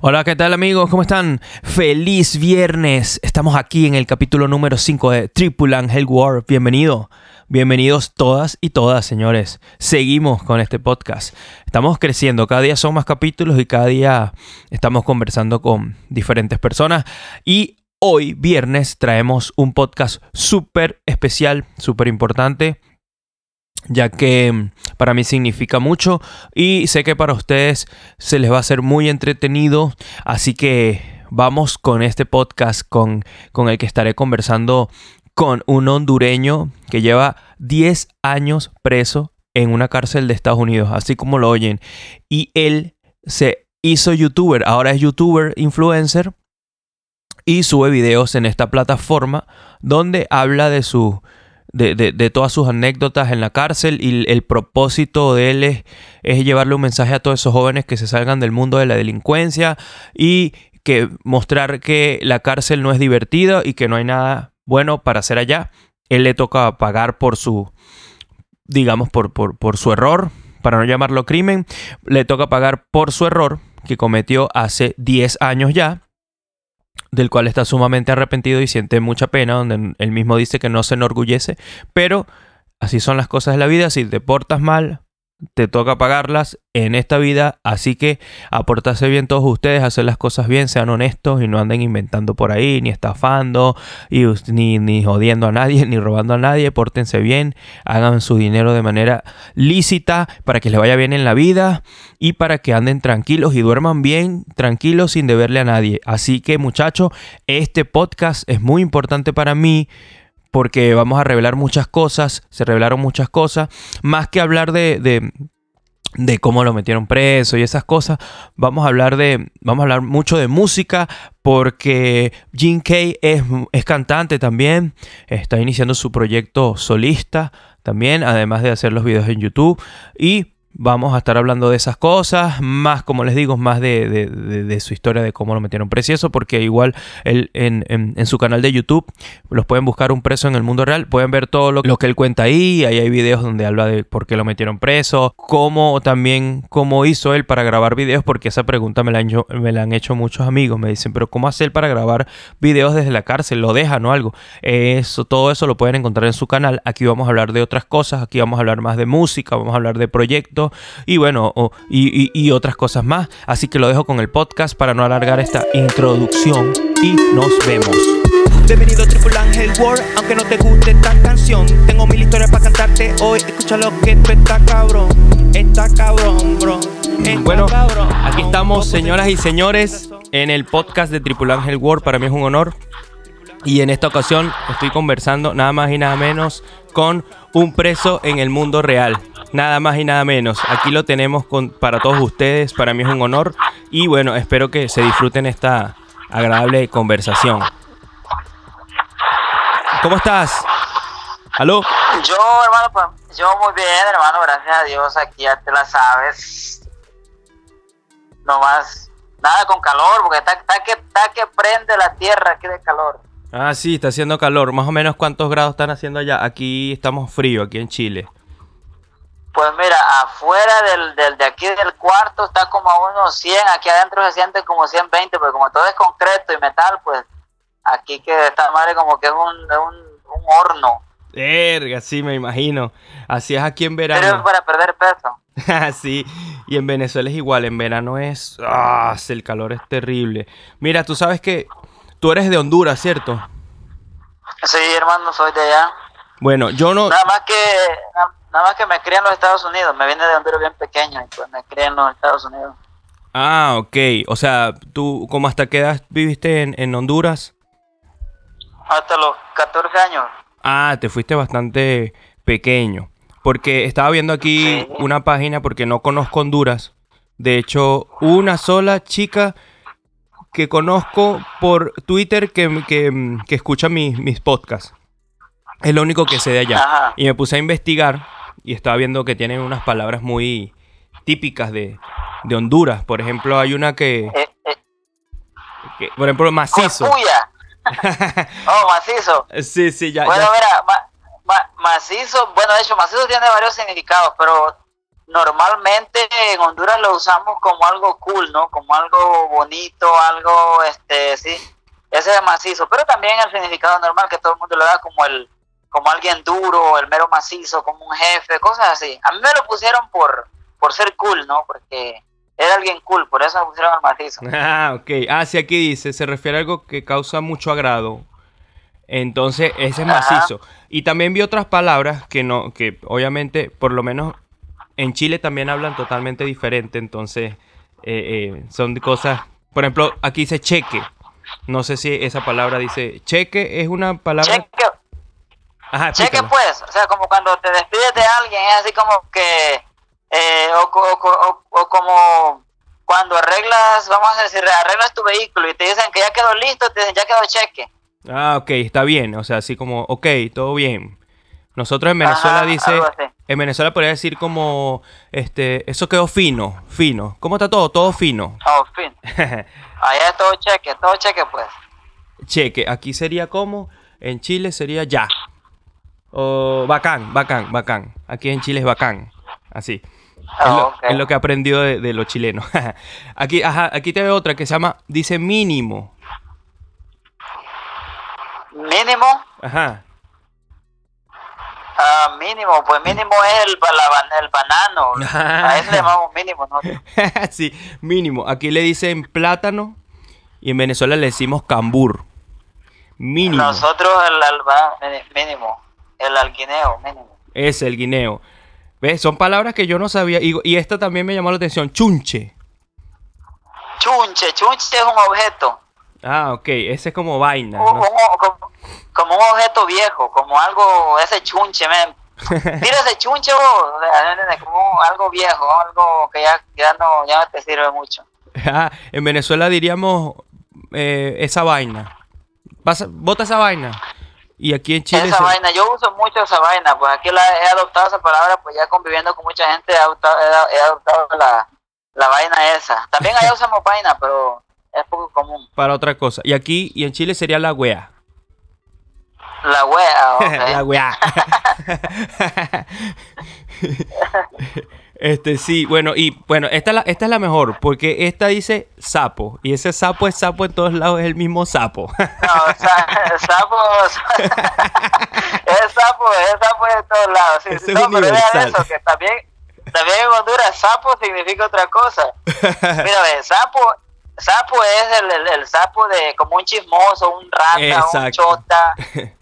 Hola, ¿qué tal amigos? ¿Cómo están? Feliz viernes. Estamos aquí en el capítulo número 5 de Tripulan Hell War. Bienvenido. Bienvenidos todas y todas, señores. Seguimos con este podcast. Estamos creciendo, cada día son más capítulos y cada día estamos conversando con diferentes personas. Y hoy, viernes, traemos un podcast súper especial, súper importante ya que mm, para mí significa mucho y sé que para ustedes se les va a hacer muy entretenido, así que vamos con este podcast con, con el que estaré conversando con un hondureño que lleva 10 años preso en una cárcel de Estados Unidos, así como lo oyen, y él se hizo youtuber, ahora es youtuber, influencer, y sube videos en esta plataforma donde habla de su de, todas sus anécdotas en la cárcel y el propósito de él es, es, llevarle un mensaje a todos esos jóvenes que se salgan del mundo de la delincuencia y que mostrar que la cárcel no es divertida y que no hay nada bueno para hacer allá. Él le toca pagar por su, digamos, por, por, por su error, para no llamarlo crimen, le toca pagar por su error que cometió hace 10 años ya del cual está sumamente arrepentido y siente mucha pena, donde él mismo dice que no se enorgullece, pero así son las cosas de la vida, si te portas mal, te toca pagarlas en esta vida, así que aportarse bien todos ustedes, hacer las cosas bien, sean honestos y no anden inventando por ahí, ni estafando, y, ni, ni jodiendo a nadie, ni robando a nadie, pórtense bien, hagan su dinero de manera lícita para que les vaya bien en la vida y para que anden tranquilos y duerman bien, tranquilos, sin deberle a nadie. Así que muchachos, este podcast es muy importante para mí porque vamos a revelar muchas cosas, se revelaron muchas cosas, más que hablar de, de, cómo lo metieron preso y esas cosas, vamos a hablar de, vamos a hablar mucho de música, porque Jim Kay es, es cantante también, está iniciando su proyecto solista también, además de hacer los videos en YouTube y Vamos a estar hablando de esas cosas, más como les digo, más de, su historia de cómo lo metieron preso, porque igual él, en, su canal de YouTube los pueden buscar un preso en el mundo real, pueden ver todo lo, que él cuenta ahí, ahí hay videos donde habla de por qué lo metieron preso, cómo también, cómo hizo él para grabar videos, porque esa pregunta me la, han, me la han hecho muchos amigos, me dicen, pero ¿cómo hace él para grabar videos desde la cárcel? ¿Lo dejan o algo? Eso, todo eso lo pueden encontrar en su canal, aquí vamos a hablar de otras cosas, aquí vamos a hablar más de música, vamos a hablar de proyectos, y bueno, y, otras cosas más. Así que lo dejo con el podcast para no alargar esta introducción y nos vemos. Bienvenido a Triple Angel World, aunque no te guste esta canción. Tengo mil historias para cantarte hoy. Escucha lo que tú está cabrón. Está cabrón, bro. bueno, aquí estamos, señoras y señores, en el podcast de Triple Angel World. Para mí es un honor. Y en esta ocasión estoy conversando nada más y nada menos con un preso en el mundo real. Nada más y nada menos. Aquí lo tenemos con, para todos ustedes. Para mí es un honor. Y bueno, espero que se disfruten esta agradable conversación. ¿Cómo estás? ¿Aló? Yo, hermano, pues, yo muy bien, hermano, gracias a Dios. Aquí ya te la sabes. No más, nada con calor, porque está, está, que, está que prende la tierra aquí de calor. Ah, sí, está haciendo calor. Más o menos cuántos grados están haciendo allá. Aquí estamos frío, aquí en Chile. Pues mira, afuera del, de aquí del cuarto está como a unos 100, aquí adentro se siente como 120, pero como todo es concreto y metal, pues aquí que está madre como que es un, un, horno. Verga, sí, me imagino. Así es aquí en verano. Pero para perder peso. sí, y en Venezuela es igual, en verano es... ¡Ah! El calor es terrible. Mira, tú sabes que tú eres de Honduras, ¿cierto? Sí, hermano, soy de allá. Bueno, yo no... Nada más que Nada más que me crié en los Estados Unidos. Me vine de Honduras bien pequeño y pues me crié en los Estados Unidos. Ah, ok. O sea, ¿tú cómo hasta qué edad viviste en, Honduras? Hasta los 14 años. Ah, te fuiste bastante pequeño. Porque estaba viendo aquí una página porque no conozco Honduras. De hecho, una sola chica que conozco por Twitter que, que, escucha mis, mis podcasts. Es lo único que sé de allá. Y me puse a investigar y estaba viendo que tienen unas palabras muy típicas de, Honduras. Por ejemplo, hay una que, eh, eh. por ejemplo, macizo. oh, macizo. Sí, sí, ya. Bueno, mira, macizo, bueno, de hecho, macizo tiene varios significados, pero normalmente en Honduras lo usamos como algo cool, ¿no? Como algo bonito, algo, este, sí, ese es macizo, pero también el significado normal que todo el mundo le da como el, como alguien duro, el mero macizo, como un jefe, cosas así. A mí me lo pusieron por, por ser cool, ¿no? Porque era alguien cool, por eso me pusieron el macizo. Ah, ok. Ah, sí, aquí dice, se refiere a algo que causa mucho agrado. Entonces, ese es Ajá. macizo. Y también vi otras palabras que no, que obviamente, por lo menos en Chile también hablan totalmente diferente. Entonces, eh, eh, son cosas. Por ejemplo, aquí dice cheque. No sé si esa palabra dice. Cheque es una palabra. Cheque, Ajá, cheque pues, o sea, como cuando te despides de alguien, es así como que, eh, o, o o- o como cuando arreglas, vamos a decir, arreglas tu vehículo y te dicen que ya quedó listo, te dicen ya quedó cheque. Ah, ok, está bien. O sea, así como, ok, todo bien. Nosotros en Venezuela Ajá, dice, en Venezuela podría decir como, este, eso quedó fino, fino. ¿Cómo está todo? Todo fino. Oh, fin. Allá es todo cheque, todo cheque pues. Cheque, aquí sería como, en Chile sería ya. O bacán, bacán, bacán. Aquí en Chile es bacán. Así. Ah, es, lo, es lo que he aprendido de, de los chilenos. aquí, ajá, aquí te veo otra que se llama, dice mínimo. Mínimo, Ajá. Ah, mínimo, pues mínimo es el, la el banano. A eso le llamamos mínimo, ¿no? sí, mínimo. Aquí le dicen plátano y en Venezuela le decimos cambur. Mínimo. Nosotros el alba, mínimo, el alquineo, mínimo. Es el guineo. ¿Ves? Son palabras que yo no sabía. Y, y esta también me llamó la atención. Chunche. Chunche, chunche es un objeto. Ah, ok. Ese es como vaina. Como un objeto viejo, como algo, ese chunche, men. Mira ese chunche, vos, como algo viejo, algo que ya, ya, no, ya no te sirve mucho. Ah, en Venezuela diríamos eh, esa vaina. Pasa, bota esa vaina. Y aquí en Chile. esa se- vaina, yo uso mucho esa vaina, pues aquí la, he adoptado esa palabra, pues ya conviviendo con mucha gente adoptado, he adoptado la, la vaina esa. También allá usamos vaina, pero es poco común. Para otra cosa. Y aquí y en Chile sería la wea. La wea, ok. la wea. este sí, bueno, y bueno, esta es, la, esta es la mejor, porque esta dice sapo. Y ese sapo es sapo en todos lados, es el mismo sapo. No, sa- sapo, es sapo, es sapo de todos lados. Sí, es no, pero vean eso, que también, también en Honduras sapo significa otra cosa. Mira, ve, sapo, sapo es el, el, el sapo de como un chismoso, un rata, un chota.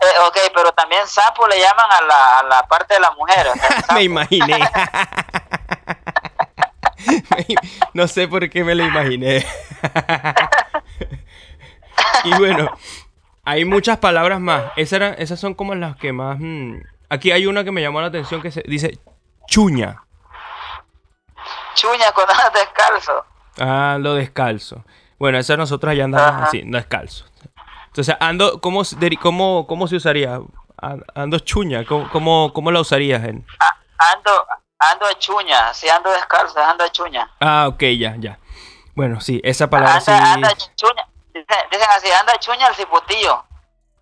Eh, ok, pero también sapo le llaman a la, a la parte de la mujer. o sea, sapo. me imaginé. No sé por qué me lo imaginé. y bueno, hay muchas palabras más. Esas, eran- esas son como las que más... mm, Aquí hay una que me llamó la atención que se dice chuña. Chuña cuando andas descalzo. Ah, lo descalzo. Bueno, eso nosotros allá andamos Ajá. así, descalzo. Entonces, ando, ¿cómo, cómo, cómo se usaría? Ando chuña, ¿cómo, cómo, cómo la usarías? En... Ah, ando, ando a chuña, si ando descalzo, ando a chuña. Ah, ok, ya, ya. Bueno, sí, esa palabra Anda, sí. anda chuña. Dicen, dicen así, anda chuña el ciputillo.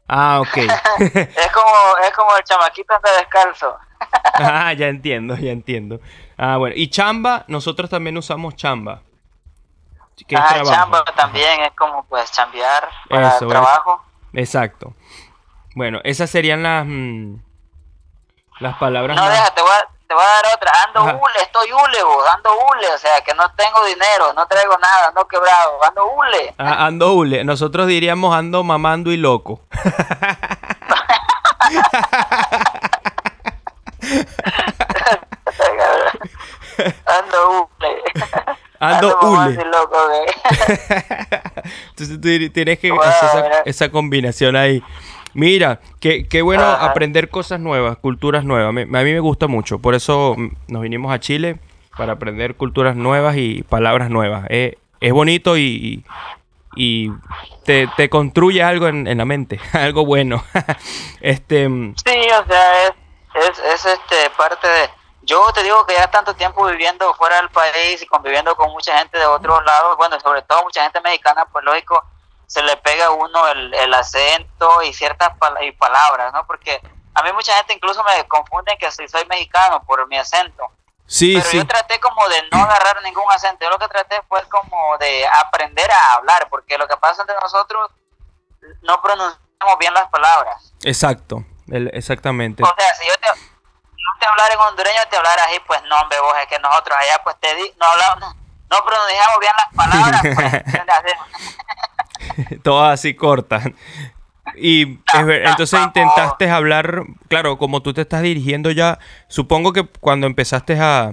Ah, ok. Es como, es como el chamaquito anda descalzo. ah, ya entiendo, ya entiendo. Ah, bueno. Y chamba, nosotros también usamos chamba. Que Ah, chamba también es como pues chambear para Eso, el ¿ves? trabajo. Exacto. Bueno, esas serían las mm, las palabras No, más- deja, te voy, a, te voy a dar otra. Ando Ajá. hule, estoy hule, vos, ando hule, o sea que no tengo dinero, no traigo nada, ando quebrado, ando hule. Ah, ando hule. Nosotros diríamos ando mamando y loco. ando hule. Hule. y loco. Entonces tú tienes que Wow, hacer esa, esa combinación ahí. Mira, qué, qué bueno Ajá. aprender cosas nuevas, culturas nuevas. Me- a mí me gusta mucho. Por eso mm, nos vinimos a Chile para aprender culturas nuevas y palabras nuevas. Eh, es bonito y, y te, te construye algo en, en la mente, algo bueno. este, mm, Sí, o sea, es, es, es este parte de... Yo te digo que ya tanto tiempo viviendo fuera del país y conviviendo con mucha gente de otros lados, bueno, sobre todo mucha gente mexicana, pues lógico, se le pega a uno el, el acento y ciertas pal- y palabras, ¿no? Porque a mí mucha gente incluso me confunden que si soy mexicano por mi acento. Sí, pero sí. yo traté como de no agarrar ningún acento. Yo lo que traté fue como de aprender a hablar, porque lo que pasa entre nosotros no pronunciamos bien las palabras. Exacto. el- exactamente. O sea, si yo te, te hablara en hondureño, te hablara así, pues no, hombre, vos es que nosotros allá pues te di, no hablamos, no, pronunciamos bien las palabras. pues, Todas así cortas. Y ver- entonces intentaste hablar, claro, como tú te estás dirigiendo ya, supongo que cuando empezaste a,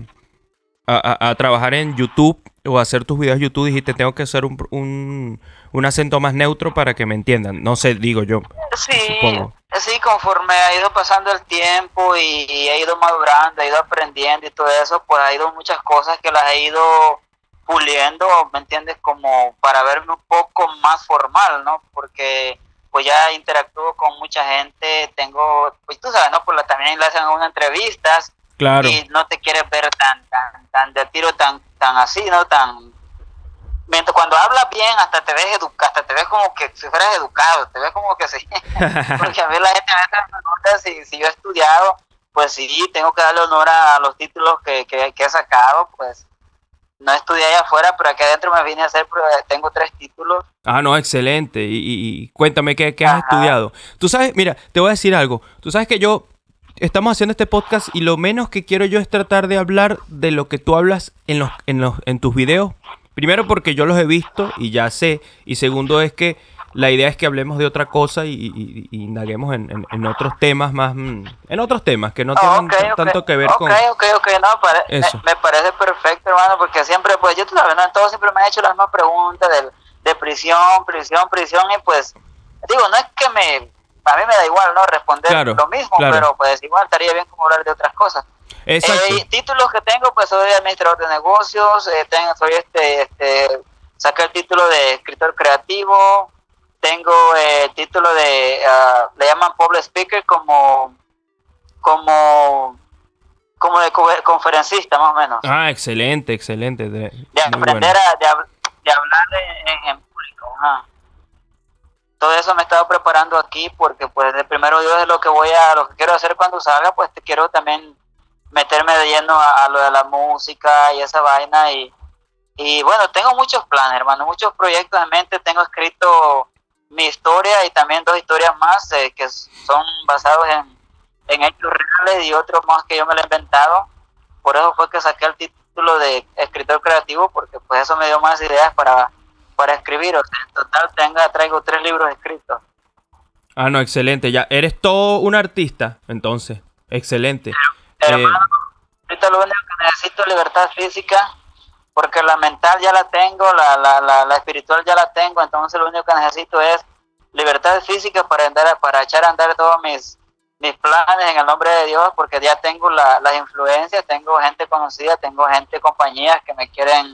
a, a- a trabajar en YouTube o hacer tus videos YouTube dijiste tengo que hacer un, un, un acento más neutro para que me entiendan. No sé, digo yo. Sí, Supongo. sí, conforme ha ido pasando el tiempo y, y he ido madurando, he ido aprendiendo y todo eso, pues ha ido muchas cosas que las he ido puliendo, ¿me entiendes? Como para verme un poco más formal, ¿no? Porque pues ya interactúo con mucha gente, tengo, pues tú sabes, ¿no? Pues la- también le hacen unas entrevistas Claro. y no te quieres ver tan, tan, tan de tiro, tan, tan así, ¿no? Tan mientras cuando hablas bien hasta te ves educado, hasta te ves como que si fueras educado, te ves como que sí. Porque a mí la gente a veces me pregunta si, si yo he estudiado, pues sí, tengo que darle honor a los títulos que, que, que he sacado, pues no estudié allá afuera, pero aquí adentro me vine a hacer, pero tengo tres títulos. Ah, no, excelente. Y, y- y cuéntame qué, qué has Ajá. estudiado. Tú sabes, mira, te voy a decir algo. Tú sabes que yo estamos haciendo este podcast y lo menos que quiero yo es tratar de hablar de lo que tú hablas en los, en los, en tus videos. Primero porque yo los he visto y ya sé. Y segundo es que la idea es que hablemos de otra cosa y, y- y indaguemos en, en- en otros temas más, mm, en otros temas que no Ah, tengan ok, t- ok. tanto que ver con. ok, ok, no, pare- Eso. Me, me parece perfecto, hermano, porque siempre, pues yo tú sabes, ¿no? todos siempre me han hecho las mismas preguntas de, de prisión, prisión, prisión, y pues, digo, no es que me, a mí me da igual, ¿no? Responder Claro, lo mismo, claro. pero pues igual estaría bien como hablar de otras cosas. Exacto. Eh, títulos que tengo, pues soy administrador de negocios, eh, tengo, soy este, este, saqué el título de escritor creativo, tengo eh, el título de, ah, le llaman public speaker como, como, como de co- conferencista más o menos, Ah, excelente, excelente. de- aprender bueno. a, de, hab- de hablar en, en- en público. ajá. Todo eso me he estado preparando aquí porque pues de primero Dios es lo que voy a, lo que quiero hacer cuando salga, pues te quiero también meterme de lleno a, a lo de la música y esa vaina y, y bueno, tengo muchos planes, hermano, muchos proyectos en mente, tengo escrito mi historia y también dos historias más eh, que son basados en, en hechos reales y otros más que yo me lo he inventado. Por eso fue que saqué el título de escritor creativo porque pues eso me dio más ideas para, para escribir. O sea, en total tenga, traigo tres libros escritos. Ah, no, excelente. Ya eres todo un artista, entonces. Excelente. Eh, Hermano, ahorita lo único que necesito es libertad física, porque la mental ya la tengo, la, la, la, la espiritual ya la tengo, entonces lo único que necesito es libertad física para andar, para echar a andar todos mis, mis planes en el nombre de Dios, porque ya tengo la, las influencias, tengo gente conocida, tengo gente, compañías que me quieren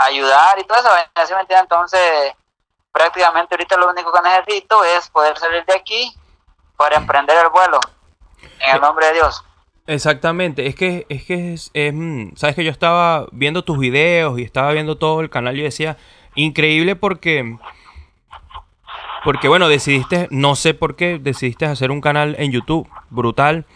ayudar y todo eso, ¿sí me entiendes? Entonces, prácticamente ahorita lo único que necesito es poder salir de aquí para emprender el vuelo, en el nombre de Dios. Exactamente, es que es que es, es, mm, sabes que yo estaba viendo tus videos y estaba viendo todo el canal y decía, increíble porque porque bueno, decidiste, no sé por qué, decidiste hacer un canal en YouTube, brutal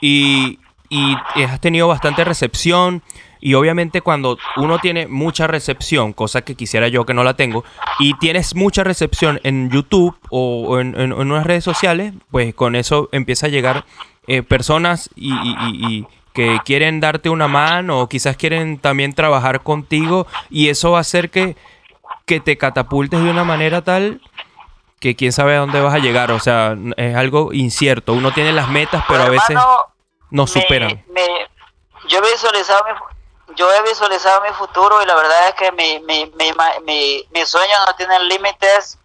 y y has tenido bastante recepción y obviamente cuando uno tiene mucha recepción, cosa que quisiera yo que no la tengo, y tienes mucha recepción en YouTube o, o en, en- en unas redes sociales, pues con eso empieza a llegar eh, personas y, y- y- y que quieren darte una mano o quizás quieren también trabajar contigo y eso va a hacer que, que te catapultes de una manera tal que quién sabe a dónde vas a llegar. O sea, es algo incierto. Uno tiene las metas, pero a veces Hermano, nos me- superan. me- yo, he visualizado yo he visualizado mi futuro y la verdad es que mi, mi, mi, mi- mis sueños no tienen límites.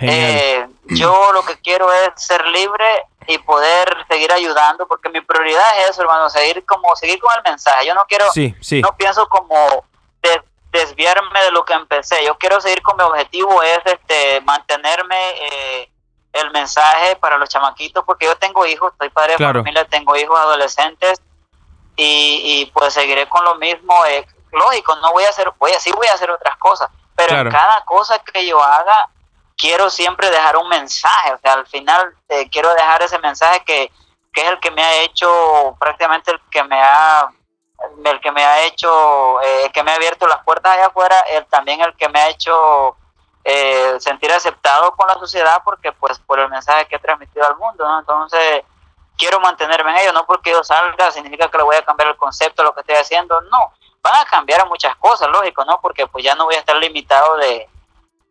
Eh, yo lo que quiero es ser libre y poder seguir ayudando porque mi prioridad es eso, hermano, seguir como seguir con el mensaje. Yo no quiero, sí, sí. no pienso como des- desviarme de lo que empecé. Yo quiero seguir con mi objetivo es este mantenerme eh, el mensaje para los chamaquitos porque yo tengo hijos, estoy padre de Claro. familia, tengo hijos adolescentes y, y pues seguiré con lo mismo. eh, lógico, no voy a hacer, voy a, sí voy a hacer otras cosas, pero Claro. en cada cosa que yo haga quiero siempre dejar un mensaje, o sea, al final eh, quiero dejar ese mensaje que, que es el que me ha hecho prácticamente el que me ha el que me ha hecho, eh, que me ha abierto las puertas allá afuera, el, también el que me ha hecho eh, sentir aceptado con la sociedad porque pues por el mensaje que he transmitido al mundo, ¿no? Entonces quiero mantenerme en ello, no porque yo salga significa que le voy a cambiar el concepto de lo que estoy haciendo, no, van a cambiar muchas cosas, lógico, ¿no? Porque pues ya no voy a estar limitado de,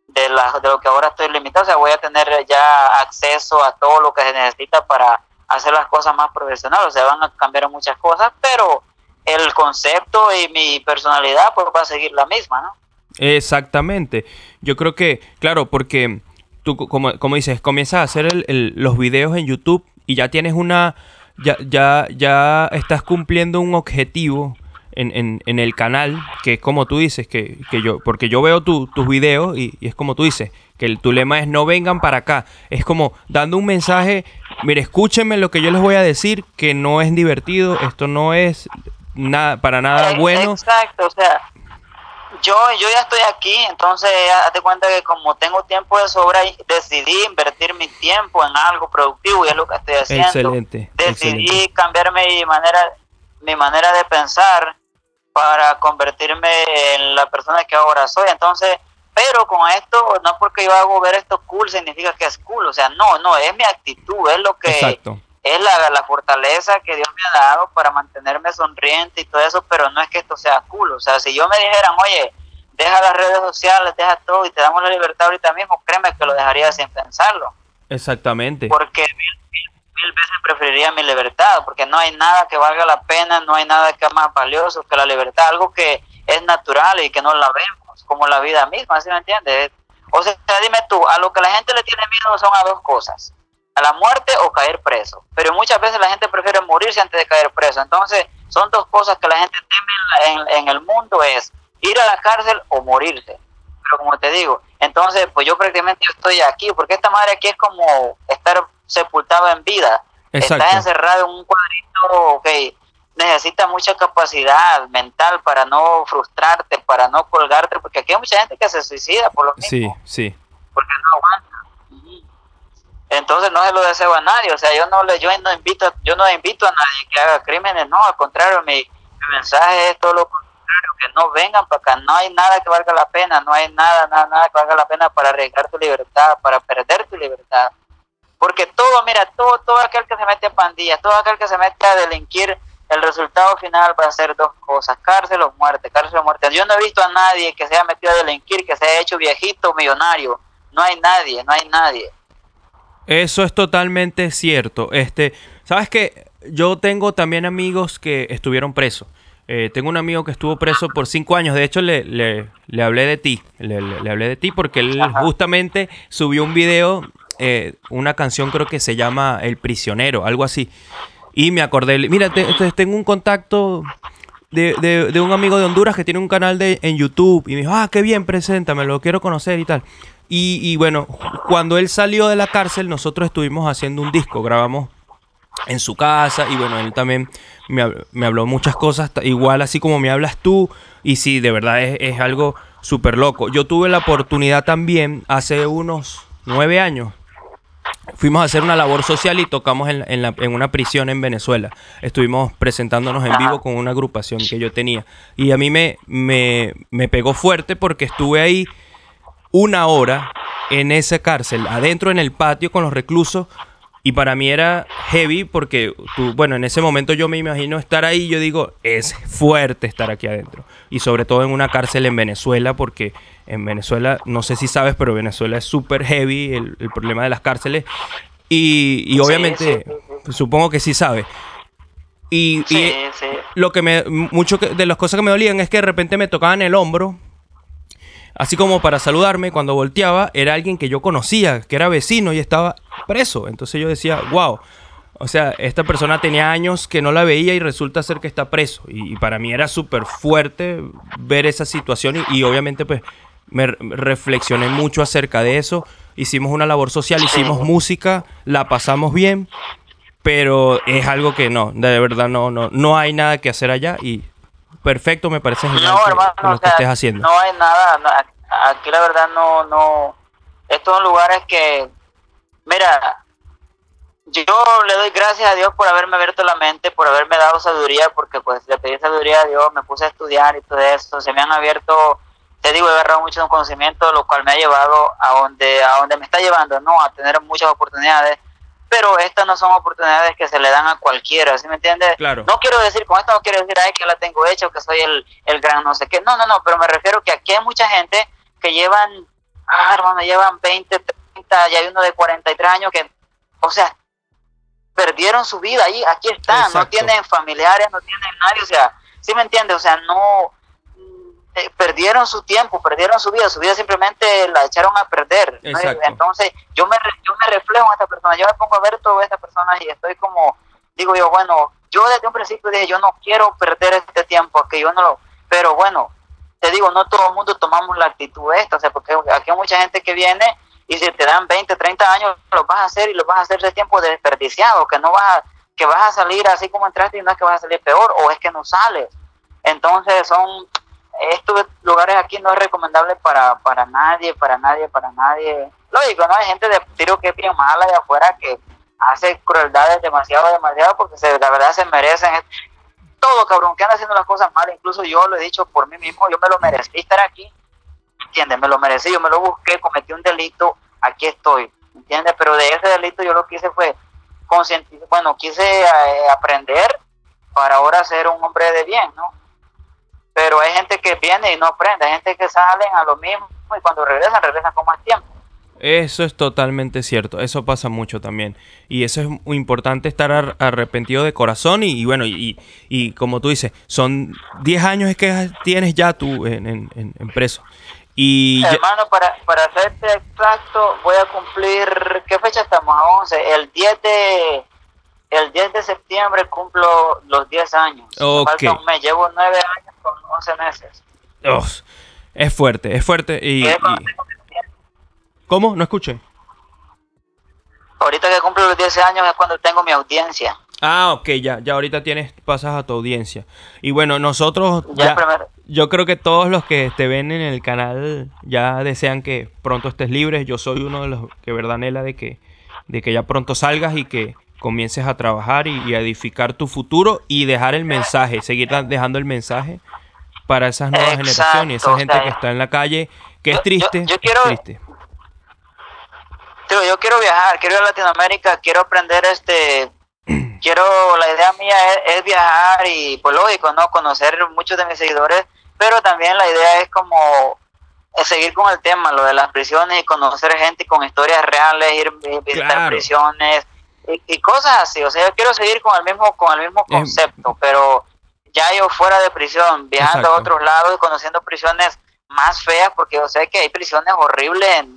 de, la, de lo que ahora estoy limitado, o sea, voy a tener ya acceso a todo lo que se necesita para hacer las cosas más profesionales, o sea, van a cambiar muchas cosas, pero el concepto y mi personalidad pues va a seguir la misma, ¿no? Exactamente. Yo creo que, claro, porque tú, como, como dices, comienzas a hacer los videos en YouTube y ya tienes una, ya, ya, ya estás cumpliendo un objetivo en, en, el canal, que es como tú dices, que, que yo, porque yo veo tus videos y, es como tú dices, que el, tu lema es no vengan para acá. Es como dando un mensaje, mire, escúchenme lo que yo les voy a decir, que no es divertido, esto no es nada, para nada bueno. Exacto, o sea, yo, yo ya estoy aquí, entonces hazte cuenta que como tengo tiempo de sobra, decidí invertir mi tiempo en algo productivo y es lo que estoy haciendo. Excelente. Decidí cambiar mi manera, mi manera de pensar para convertirme en la persona que ahora soy. Entonces, pero con esto, no porque yo hago ver esto cool, significa que es cool. O sea, no, no, es mi actitud, es lo que es la, la fortaleza que Dios me ha dado para mantenerme sonriente y todo eso, pero no es que esto sea cool. O sea, si yo me dijeran, oye, deja las redes sociales, deja todo y te damos la libertad ahorita mismo, créeme que lo dejaría sin pensarlo. Exactamente. Porque mil veces preferiría mi libertad, porque no hay nada que valga la pena, no hay nada que más valioso que la libertad, algo que es natural y que no la vemos, como la vida misma, ¿sí me entiendes? O sea, dime tú, a lo que la gente le tiene miedo son a dos cosas, a la muerte o caer preso, pero muchas veces la gente prefiere morirse antes de caer preso, entonces son dos cosas que la gente teme en, en el mundo, es ir a la cárcel o morirse, pero como te digo, entonces pues yo prácticamente estoy aquí, porque esta madre aquí es como estar sepultado en vida. Estás encerrado en un cuadrito que necesita mucha capacidad mental para no frustrarte, para no colgarte, porque aquí hay mucha gente que se suicida por lo mismo. Sí, sí. Entonces no se lo deseo a nadie, o sea, yo no le yo no invito yo no invito a nadie que haga crímenes, no, al contrario, mi, mi mensaje es todo lo contrario, que no vengan para acá, no hay nada que valga la pena, no hay nada, nada, nada que valga la pena para arriesgar tu libertad, para perder tu libertad. Porque todo, mira, todo, todo aquel que se mete a pandillas, todo aquel que se mete a delinquir, el resultado final va a ser dos cosas, cárcel o muerte, cárcel o muerte. Yo no he visto a nadie que se haya metido a delinquir, que se haya hecho viejito, millonario. No hay nadie, no hay nadie. Eso es totalmente cierto. Este, sabes que yo tengo también amigos que estuvieron presos. Eh, tengo un amigo que estuvo preso por cinco años. De hecho, le, le, hablé de ti. Le, le, hablé de ti porque él justamente subió un video eh, una canción creo que se llama El prisionero, algo así. Y me acordé, mira, tengo un contacto de, un amigo de Honduras que tiene un canal de, en YouTube. Y me dijo, ah, qué bien, preséntame, lo quiero conocer y tal. Y, bueno, cuando él salió de la cárcel, nosotros estuvimos haciendo un disco, grabamos en su casa y bueno, él también me, me habló muchas cosas, igual así como me hablas tú. Y sí, de verdad es, algo súper loco. Yo tuve la oportunidad también hace unos nueve años fuimos a hacer una labor social y tocamos en, en, una prisión en Venezuela. Estuvimos presentándonos en vivo con una agrupación que yo tenía. Y a mí me, me, me pegó fuerte porque estuve ahí una hora en esa cárcel, adentro en el patio con los reclusos, y para mí era heavy porque, tú, bueno, en ese momento yo me imagino estar ahí yo digo, es fuerte estar aquí adentro. Y sobre todo en una cárcel en Venezuela porque en Venezuela, no sé si sabes, pero Venezuela es súper heavy el, problema de las cárceles. Y, obviamente, supongo que sí sabes. Y, lo que me, mucho de las cosas que me dolían es que de repente me tocaban el hombro Así como para saludarme, cuando volteaba, era alguien que yo conocía, que era vecino y estaba preso. Entonces yo decía, wow. O sea, esta persona tenía años que no la veía y resulta ser que está preso. Y, para mí era súper fuerte ver esa situación y, obviamente pues me reflexioné mucho acerca de eso. Hicimos una labor social, hicimos música, la pasamos bien, pero es algo que no, de verdad no, no, no hay nada que hacer allá y perfecto, me parece genial no, hermano, lo que estés haciendo. No hay nada, aquí la verdad no, no, estos son lugares que, mira, yo le doy gracias a Dios por haberme abierto la mente, por haberme dado sabiduría, porque pues le pedí sabiduría a Dios, me puse a estudiar y todo eso, se me han abierto, te digo, he agarrado mucho conocimiento, lo cual me ha llevado a donde, a donde me está llevando, ¿no? A tener muchas oportunidades, pero estas no son oportunidades que se le dan a cualquiera, ¿sí me entiendes? Claro. No quiero decir, con esto no quiero decir, ay, que la tengo hecha o que soy el, el gran no sé qué, no, no, no, pero me refiero que aquí hay mucha gente que llevan, ah, hermano, llevan 20, 30, ya hay uno de 43 años que, o sea, perdieron su vida ahí, aquí están, no tienen familiares, no tienen nadie, o sea, ¿sí me entiendes? O sea, no eh, perdieron su tiempo, perdieron su vida, su vida simplemente la echaron a perder. Entonces, yo me, yo me reflejo en esta persona, yo me pongo a ver todas estas personas y estoy como, digo yo, bueno, yo desde un principio dije, yo no quiero perder este tiempo, que yo no lo, pero bueno, te digo, no todo el mundo tomamos la actitud esta, o sea, porque aquí hay mucha gente que viene y si te dan 20, 30 años, lo vas a hacer y lo vas a hacer de tiempo desperdiciado, que no vas a, que vas a salir así como entraste y no es que vas a salir peor, o es que no sales. Entonces son, estos lugares aquí no es recomendable para, para nadie, para nadie, para nadie. Lógico, ¿no? Hay gente de tiro que es bien mala de afuera que hace crueldades demasiado, demasiado, porque se, la verdad se merecen todo, cabrón, que anda haciendo las cosas mal, incluso yo lo he dicho por mí mismo, yo me lo merecí estar aquí, ¿entiendes? Me lo merecí, yo me lo busqué, cometí un delito, aquí estoy, ¿entiendes? Pero de ese delito yo lo que hice fue bueno, quise eh, aprender para ahora ser un hombre de bien, ¿no? Pero hay gente que viene y no aprende, hay gente que salen a lo mismo y cuando regresan, regresan con más tiempo. Eso es totalmente cierto, eso pasa mucho también. Y eso es muy importante estar ar- arrepentido de corazón y, y bueno, y, y como tú dices, son 10 años es que tienes ya tú en, en- en- preso. Y ya- Hermano, para, para hacerte exacto, voy a cumplir, ¿qué fecha estamos? A 11, el 10 de, el 10 de septiembre cumplo los 10 años. Me Ok. Falta un mes, llevo 9 años con 11 meses. ugh, es fuerte, es fuerte. Y, ¿Cómo? No escuché. Ahorita que cumplo los 10 años es cuando tengo mi audiencia. Ah, ok, ya, ya ahorita tienes, pasas a tu audiencia. Y bueno, nosotros Ya, yo creo que todos los que te ven en el canal ya desean que pronto estés libre. Yo soy uno de los que verdad anhela de que, de que ya pronto salgas y que comiences a trabajar y, y a edificar tu futuro y dejar el mensaje, seguir dejando el mensaje para esas nuevas Exacto, generaciones, esa o gente sea, que está en la calle, que es yo- triste, yo quiero- triste. Yo quiero viajar, quiero ir a Latinoamérica, quiero aprender este, quiero, la idea mía es, es viajar y pues lógico, ¿no? Conocer muchos de mis seguidores, pero también la idea es como eh, seguir con el tema, lo de las prisiones y conocer gente con historias reales, ir a visitar Claro. prisiones y, y cosas así, o sea, yo quiero seguir con el mismo, con el mismo Es- concepto, pero ya yo fuera de prisión, viajando a otros lados y conociendo prisiones más feas, porque yo sé que hay prisiones horribles, en-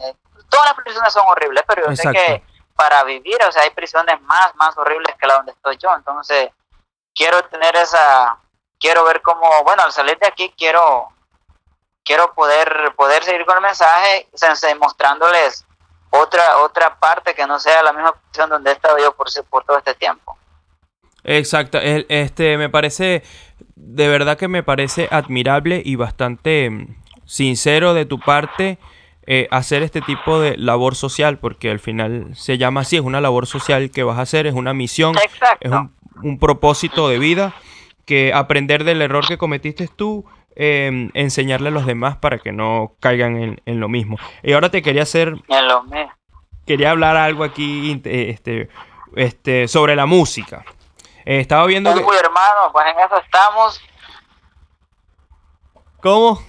todas las prisiones son horribles, pero yo Exacto. sé que para vivir, o sea, hay prisiones más, más horribles que la donde estoy yo, entonces quiero tener esa, quiero ver cómo, bueno, al salir de aquí quiero, quiero poder, poder seguir con el mensaje, mostrándoles otra, otra parte que no sea la misma prisión donde he estado yo por, por todo este tiempo. Exacto, este me parece, de verdad que me parece admirable y bastante mm, sincero de tu parte eh, hacer este tipo de labor social, porque al final se llama así, es una labor social que vas a hacer, es una misión, Exacto. es un, un propósito de vida, que aprender del error que cometiste tú, eh, enseñarle a los demás para que no caigan en, en lo mismo. Y ahora te quería hacer quería hablar algo aquí eh, este, este, sobre la música. Eh, estaba viendo que... Hermano, pues en eso estamos. ¿Cómo?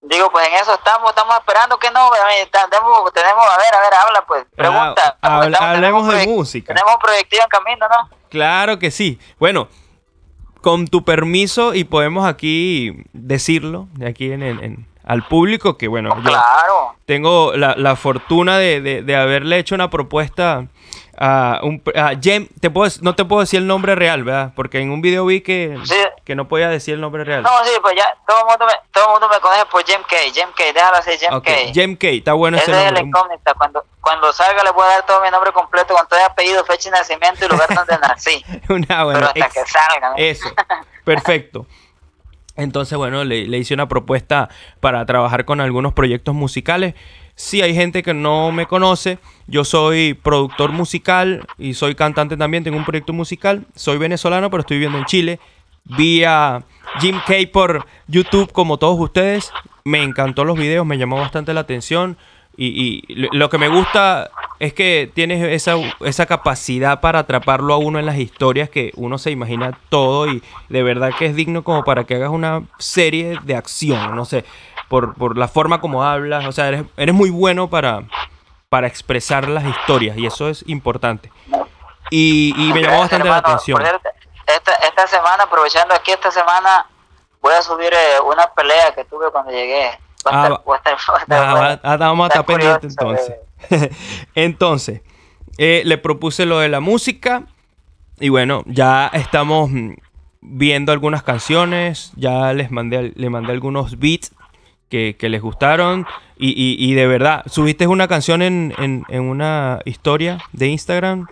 Digo, pues en eso estamos, estamos esperando que no, ta- tenemos, tenemos, a ver, a ver, habla pues, pregunta. Ah, Porque estamos- hablemos de música. Tenemos un proyectivo en camino, ¿no? Claro que sí. Bueno, con tu permiso y podemos aquí decirlo, de aquí en, en- al público, que bueno, yo Claro. tengo la, la fortuna de, de- de haberle hecho una propuesta a un... A Jem, te puedo, no te puedo decir el nombre real, ¿verdad? Porque en un video vi que, Sí. que no podía decir el nombre real. No, sí, pues ya, todo el mundo me, todo el mundo me conoce por Jim K. Jim K, déjalo así, Jim Ok, K. Jem K, está bueno ese Ese es el nombre. incógnita. Cuando, cuando salga le voy a dar todo mi nombre completo con todo el apellido, fecha de nacimiento y lugar donde nací. Una buena. Pero hasta ex- que salga. ¿no? Eso, perfecto. Entonces, bueno, le, hice una propuesta para trabajar con algunos proyectos musicales. Sí, hay gente que no me conoce. Yo soy productor musical y soy cantante también. Tengo un proyecto musical. Soy venezolano, pero estoy viviendo en Chile. Vi a Jim Kay por YouTube, como todos ustedes. Me encantó los videos, me llamó bastante la atención. Y, lo que me gusta es que tienes esa, esa capacidad para atraparlo a uno en las historias que uno se imagina todo y de verdad que es digno como para que hagas una serie de acción, no sé, por, por la forma como hablas, o sea, eres, eres muy bueno para, para expresar las historias y eso es importante. Y, me llamó bastante la atención. Esta, esta semana, aprovechando aquí esta semana, voy a subir eh, una pelea que tuve cuando llegué vamos a estar pendientes entonces. entonces, eh, le propuse lo de la música. Y bueno, ya estamos viendo algunas canciones. Ya les mandé, le mandé algunos beats que, les gustaron. Y, de verdad, subiste una canción en, una historia de Instagram.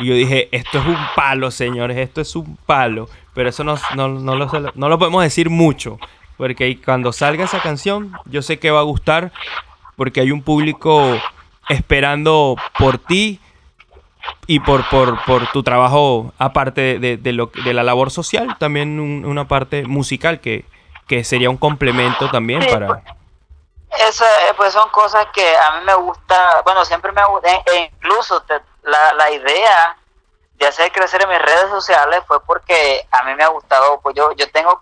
Y yo dije, esto es un palo, señores, esto es un palo. Pero eso no, no, no, lo, no lo podemos decir mucho. Porque cuando salga esa canción, yo sé que va a gustar. Porque hay un público esperando por ti y por, por, tu trabajo, aparte de, lo, de la labor social, también una parte musical que, sería un complemento también para... Pues, eso, eh, pues son cosas que a mí me gusta, bueno, siempre me gusta, e, e incluso la, la idea de hacer crecer en mis redes sociales fue porque a mí me ha gustado, pues yo, yo tengo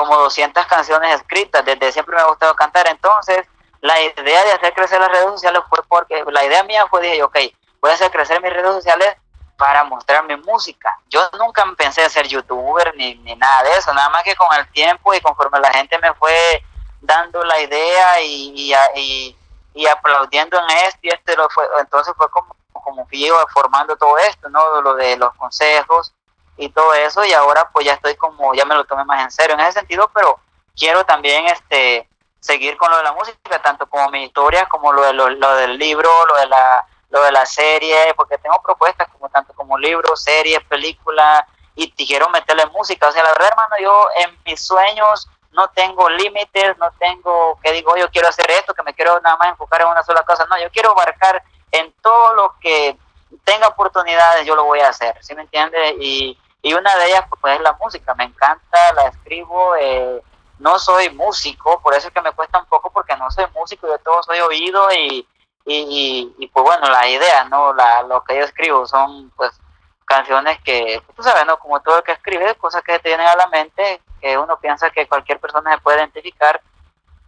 como 200 canciones escritas, desde siempre me ha gustado cantar, entonces la idea de hacer crecer las redes sociales fue porque, la idea mía fue, dije, ok, voy a hacer crecer mis redes sociales para mostrar mi música. Yo nunca pensé ser youtuber ni, ni nada de eso, nada más que con el tiempo y conforme la gente me fue dando la idea y, y, y, aplaudiendo en esto y esto, lo fue, entonces fue como, como que iba formando todo esto, ¿no? Lo de los consejos y todo eso y ahora pues ya estoy como, ya me lo tomé más en serio en ese sentido, pero quiero también este seguir con lo de la música, tanto como mi historia, como lo, de, lo, del libro, lo de la lo de la serie, porque tengo propuestas como tanto como libros, series, películas, y quiero meterle música. O sea, la verdad, hermano, yo en mis sueños no tengo límites, no tengo que digo, yo quiero hacer esto, que me quiero nada más enfocar en una sola cosa. No, yo quiero abarcar en todo lo que tenga oportunidades, yo lo voy a hacer, ¿sí me entiende? Y, y una de ellas pues es la música, me encanta, la escribo, eh, no soy músico, por eso es que me cuesta un poco porque no soy músico, yo todo soy oído y, y, y, pues bueno, la idea, ¿no? La, lo que yo escribo son pues canciones que, pues, tú sabes, ¿no? Como todo el que escribe, cosas que te vienen a la mente, que uno piensa que cualquier persona se puede identificar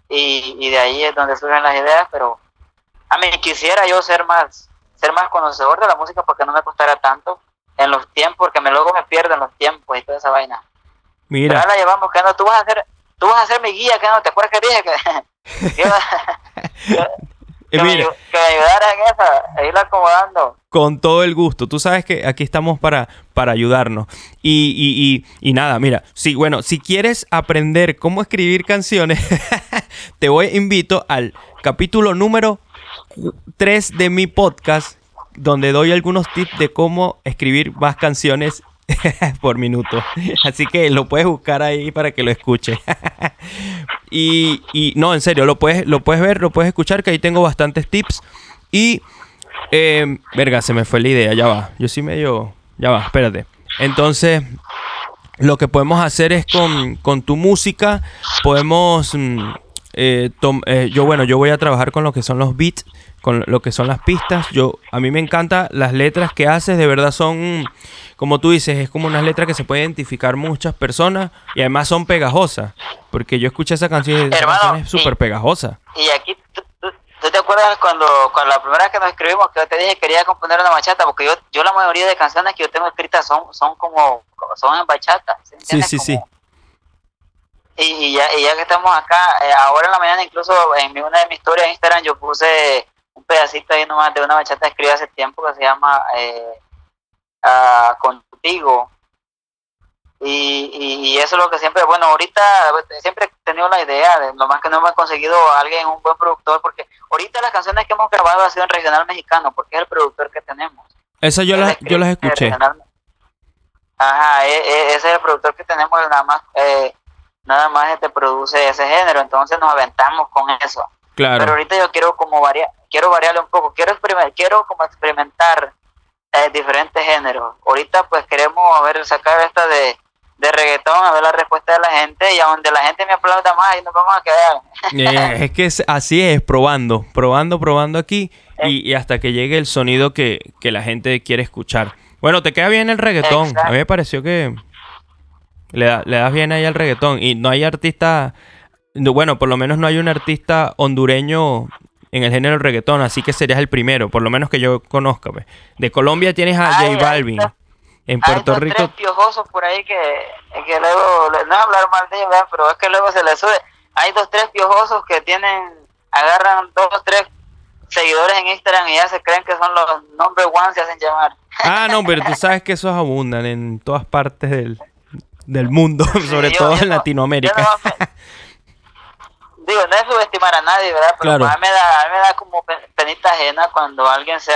y, y de ahí es donde surgen las ideas, pero a mí quisiera yo ser más, ser más conocedor de la música porque no me costara tanto en los tiempos, porque me luego me pierdo en los tiempos y toda esa vaina. Mira. Pero la llevamos, que no, tú vas a hacer, tú vas a ser mi guía, que no, ¿te acuerdas que dije que, que, que, me, que ayudara en esa, a irla acomodando? Con todo el gusto. Tú sabes que aquí estamos para, para ayudarnos. Y, y, y, y nada, mira, sí, bueno, si quieres aprender cómo escribir canciones, te voy invito al capítulo número 3 de mi podcast donde doy algunos tips de cómo escribir más canciones por minuto. Así que lo puedes buscar ahí para que lo escuche. y, y, no, en serio, lo puedes, lo puedes ver, lo puedes escuchar, que ahí tengo bastantes tips. Y, eh, verga, se me fue la idea, ya va. Yo sí medio, ya va, espérate. Entonces, lo que podemos hacer es con, con tu música, podemos... Mm, eh, eh, yo, bueno, yo voy a trabajar con lo que son los beats con lo que son las pistas. Yo, a mí me encanta las letras que haces, de verdad son, como tú dices, es como unas letras que se puede identificar muchas personas y además son pegajosas. Porque yo escuché esa canción y esa canción es súper pegajosa. Y aquí, ¿tú, te acuerdas cuando, cuando la primera vez que nos escribimos que yo te dije que quería componer una bachata? Porque yo, yo la mayoría de canciones que yo tengo escritas son, son como, son en bachata. Sí, sí, sí. Y, ya, y ya que estamos acá, eh, ahora en la mañana incluso en una de mis historias en Instagram yo puse pedacito ahí nomás de una bachata que escribí hace tiempo que se llama eh, Contigo. Y, y, eso es lo que siempre, bueno, ahorita siempre he tenido la idea, de lo más que no hemos conseguido a alguien, un buen productor, porque ahorita las canciones que hemos grabado han sido en regional mexicano, porque es el productor que tenemos. Esa yo, las, yo las escuché. Ajá, e, e, ese es el productor que tenemos, nada más, eh, nada más este produce ese género, entonces nos aventamos con eso Claro. Pero ahorita yo quiero como variar, quiero variarle un poco, quiero experimentar, quiero como experimentar eh, diferentes géneros. Ahorita pues queremos a ver sacar esta de, de reggaetón, a ver la respuesta de la gente y a donde la gente me aplauda más y nos vamos a quedar. Eh, es que es- así es, probando, probando, probando aquí y, y hasta que llegue el sonido que, que la gente quiere escuchar. Bueno, te queda bien el reggaetón. Exacto. A mí me pareció que le, da- le das bien ahí al reggaetón. Y no hay artista, bueno, por lo menos no hay un artista hondureño en el género reggaetón, así que serías el primero, por lo menos que yo conozca. pues. De Colombia tienes a Ay, J ahí Balvin. está. En Hay Puerto dos, Rico, tres piojosos por ahí que, que luego, no es hablar mal de ellos, ¿verdad? pero es que luego se les sube. Hay dos, tres piojosos que tienen, agarran dos, tres seguidores en Instagram y ya se creen que son los number one, se hacen llamar. Ah, no, pero tú sabes que esos abundan en todas partes del, del mundo, sobre yo- todo yo en no- Latinoamérica. yo no me- digo, no es subestimar a nadie, ¿verdad? Pero Claro. a, mí me da, a mí me da como pe- penita ajena cuando alguien se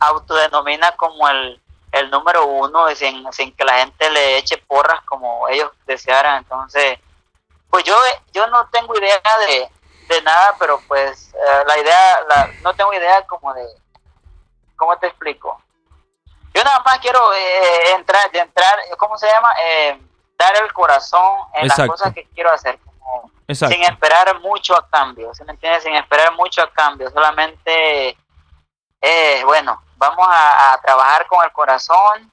autodenomina como el, el número uno y sin, sin que la gente le eche porras como ellos desearan. Entonces, pues yo, yo no tengo idea de, de nada, pero pues eh, la idea, la, no tengo idea como de, ¿cómo te explico? Yo nada más quiero eh, entrar, de entrar, ¿cómo se llama? Eh, dar el corazón en Exacto. las cosas que quiero hacer, como Exacto. sin esperar mucho a cambio, ¿sí me entiendes? Sin esperar mucho a cambio, solamente, eh, bueno, vamos a, a trabajar con el corazón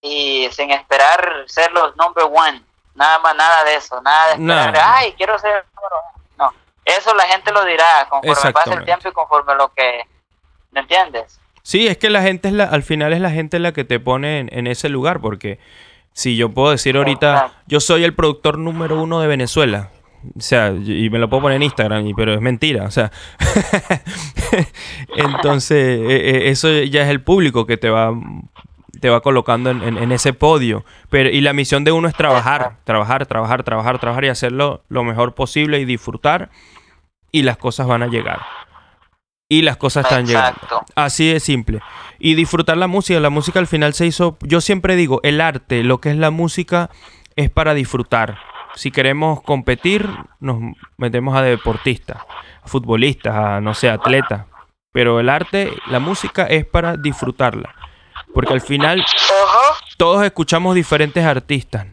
y sin esperar ser los number one, nada más, nada de eso, nada de esperar, ay, quiero ser el número uno. No, eso la gente lo dirá conforme pase el tiempo y conforme lo que, ¿me entiendes? Sí, es que la gente es la, al final es la gente la que te pone en, en ese lugar, porque si yo puedo decir ahorita, Exacto. yo soy el productor número uno de Venezuela, o sea, y me lo puedo poner en Instagram, y- pero es mentira, o sea, entonces eh, eh, eso ya es el público que te va te va colocando en, en- en ese podio, pero y la misión de uno es trabajar, trabajar, trabajar, trabajar, trabajar y hacerlo lo mejor posible y disfrutar y las cosas van a llegar. Y las cosas están llegando. Exacto. Así de simple. Y disfrutar la música. La música al final se hizo. Yo siempre digo, el arte, lo que es la música, es para disfrutar. Si queremos competir, nos metemos a deportistas, a futbolistas, a no sé, atletas. Pero el arte, la música es para disfrutarla. Porque al final todos escuchamos diferentes artistas.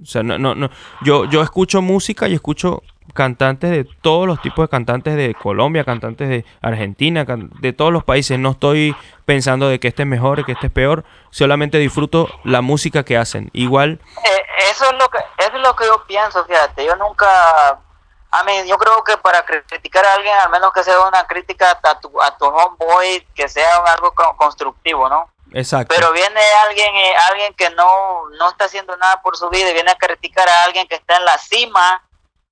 O sea, no, no, no. Yo, yo escucho música y escucho cantantes de todos los tipos de cantantes de Colombia, cantantes de Argentina, can- de todos los países. No estoy pensando de que este es mejor, que este es peor. Solamente disfruto la música que hacen. Igual, Eh, eso es lo que eso es lo que yo pienso fíjate yo nunca a mí yo creo que para criticar a alguien al menos que sea una crítica a tu a tu homeboy que sea algo co- constructivo no exacto. pero viene alguien eh, alguien que no no está haciendo nada por su vida y viene a criticar a alguien que está en la cima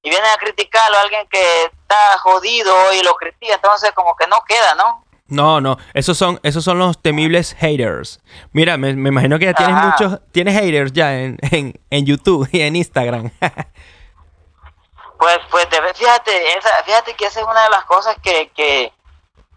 y viene a criticarlo a alguien que está jodido y lo critica entonces como que no queda no No, no, esos son, esos son los temibles haters. Mira, me, me imagino que ya tienes Ajá. muchos, tienes haters ya en, en, en YouTube y en Instagram. Pues, pues fíjate, esa, fíjate que esa es una de las cosas que, que,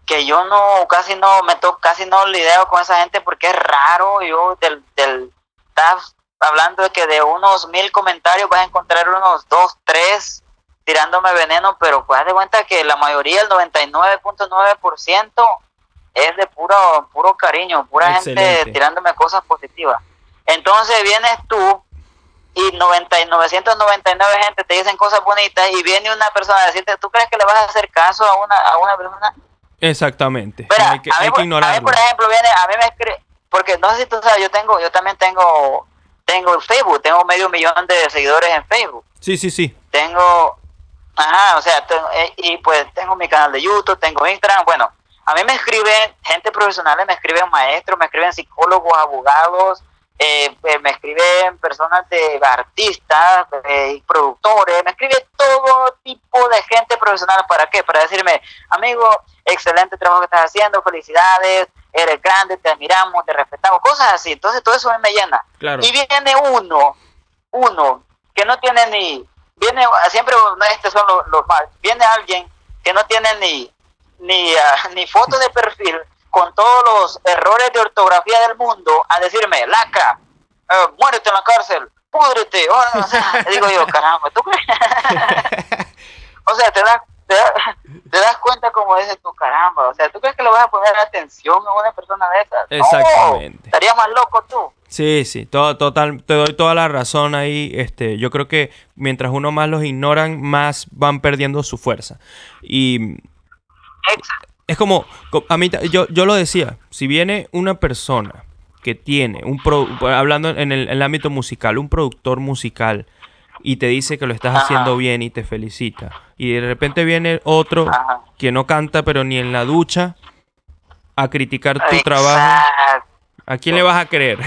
que yo no, casi no me to, casi no lidio con esa gente porque es raro. Yo del, del, estás hablando de que de unos mil comentarios vas a encontrar unos dos, tres tirándome veneno, pero pues haz de cuenta que la mayoría, el 99.9% es de puro, puro cariño, pura Excelente. gente tirándome cosas positivas. Entonces vienes tú y 90 y 999 gente te dicen cosas bonitas y viene una persona a decirte, ¿tú crees que le vas a hacer caso a una, a una persona? Exactamente. Hay que, a, mí, hay por- que a mí, ignorarlo. por ejemplo, viene, a mí me escribe, porque no sé si tú sabes, yo tengo, yo también tengo, tengo Facebook, tengo medio millón de seguidores en Facebook, Sí, sí, sí. tengo, ajá, o sea, tengo- eh, y pues tengo mi canal de YouTube, tengo Instagram, bueno, a mí me escriben gente profesionales, me escriben maestros, me escriben psicólogos, abogados, eh, eh, me escriben personas de artistas, eh, productores, me escribe todo tipo de gente profesional. ¿Para qué? Para decirme, amigo, excelente trabajo que estás haciendo, felicidades, eres grande, te admiramos, te respetamos, cosas así. Entonces todo eso me llena. Claro. Y viene uno, uno, que no tiene ni, viene, siempre, no, estos son los, los más, viene alguien que no tiene ni, ni, ah, ni foto de perfil, con todos los errores de ortografía del mundo, a decirme, lacra, eh, muérete en la cárcel, púdrete, o, o sea, digo yo, caramba, ¿tú crees? o sea, te das, te das cuenta como dices tu caramba. O sea, ¿tú crees que le vas a poner atención a una persona de esas? No, Exactamente. estarías más loco tú. Sí, sí, todo, total, te doy toda la razón ahí. Este, yo creo que mientras uno más los ignoran, más van perdiendo su fuerza. Y Exacto. es como, co- a mí, yo, yo lo decía, si viene una persona que tiene un pro- hablando en el, en el ámbito musical, un productor musical y te dice que lo estás Ajá. haciendo bien y te felicita, y de repente viene otro Ajá. que no canta pero ni en la ducha a criticar tu trabajo. ¿a quién le vas a creer?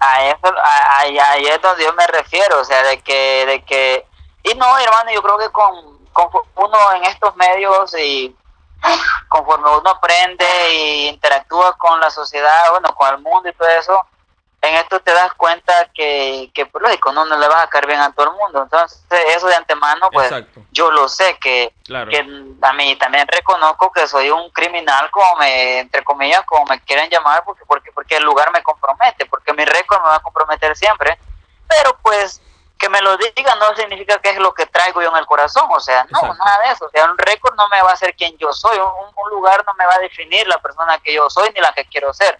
A eso, a- es donde yo me refiero, o sea, de que, de que, y no, hermano, yo creo que con, con uno en estos medios y conforme uno aprende y interactúa con la sociedad, bueno, con el mundo y todo eso, en esto te das cuenta que, que pues, lógico, no, no le vas a caer bien a todo el mundo, entonces eso de antemano, pues, Exacto. yo lo sé que, Claro. que a mí también reconozco que soy un criminal como me entre comillas como me quieren llamar porque porque porque el lugar me compromete porque mi récord me va a comprometer siempre pero pues que me lo digan no significa que es lo que traigo yo en el corazón o sea no Exacto. nada de eso o sea un récord no me va a hacer quien yo soy un, un lugar no me va a definir la persona que yo soy ni la que quiero ser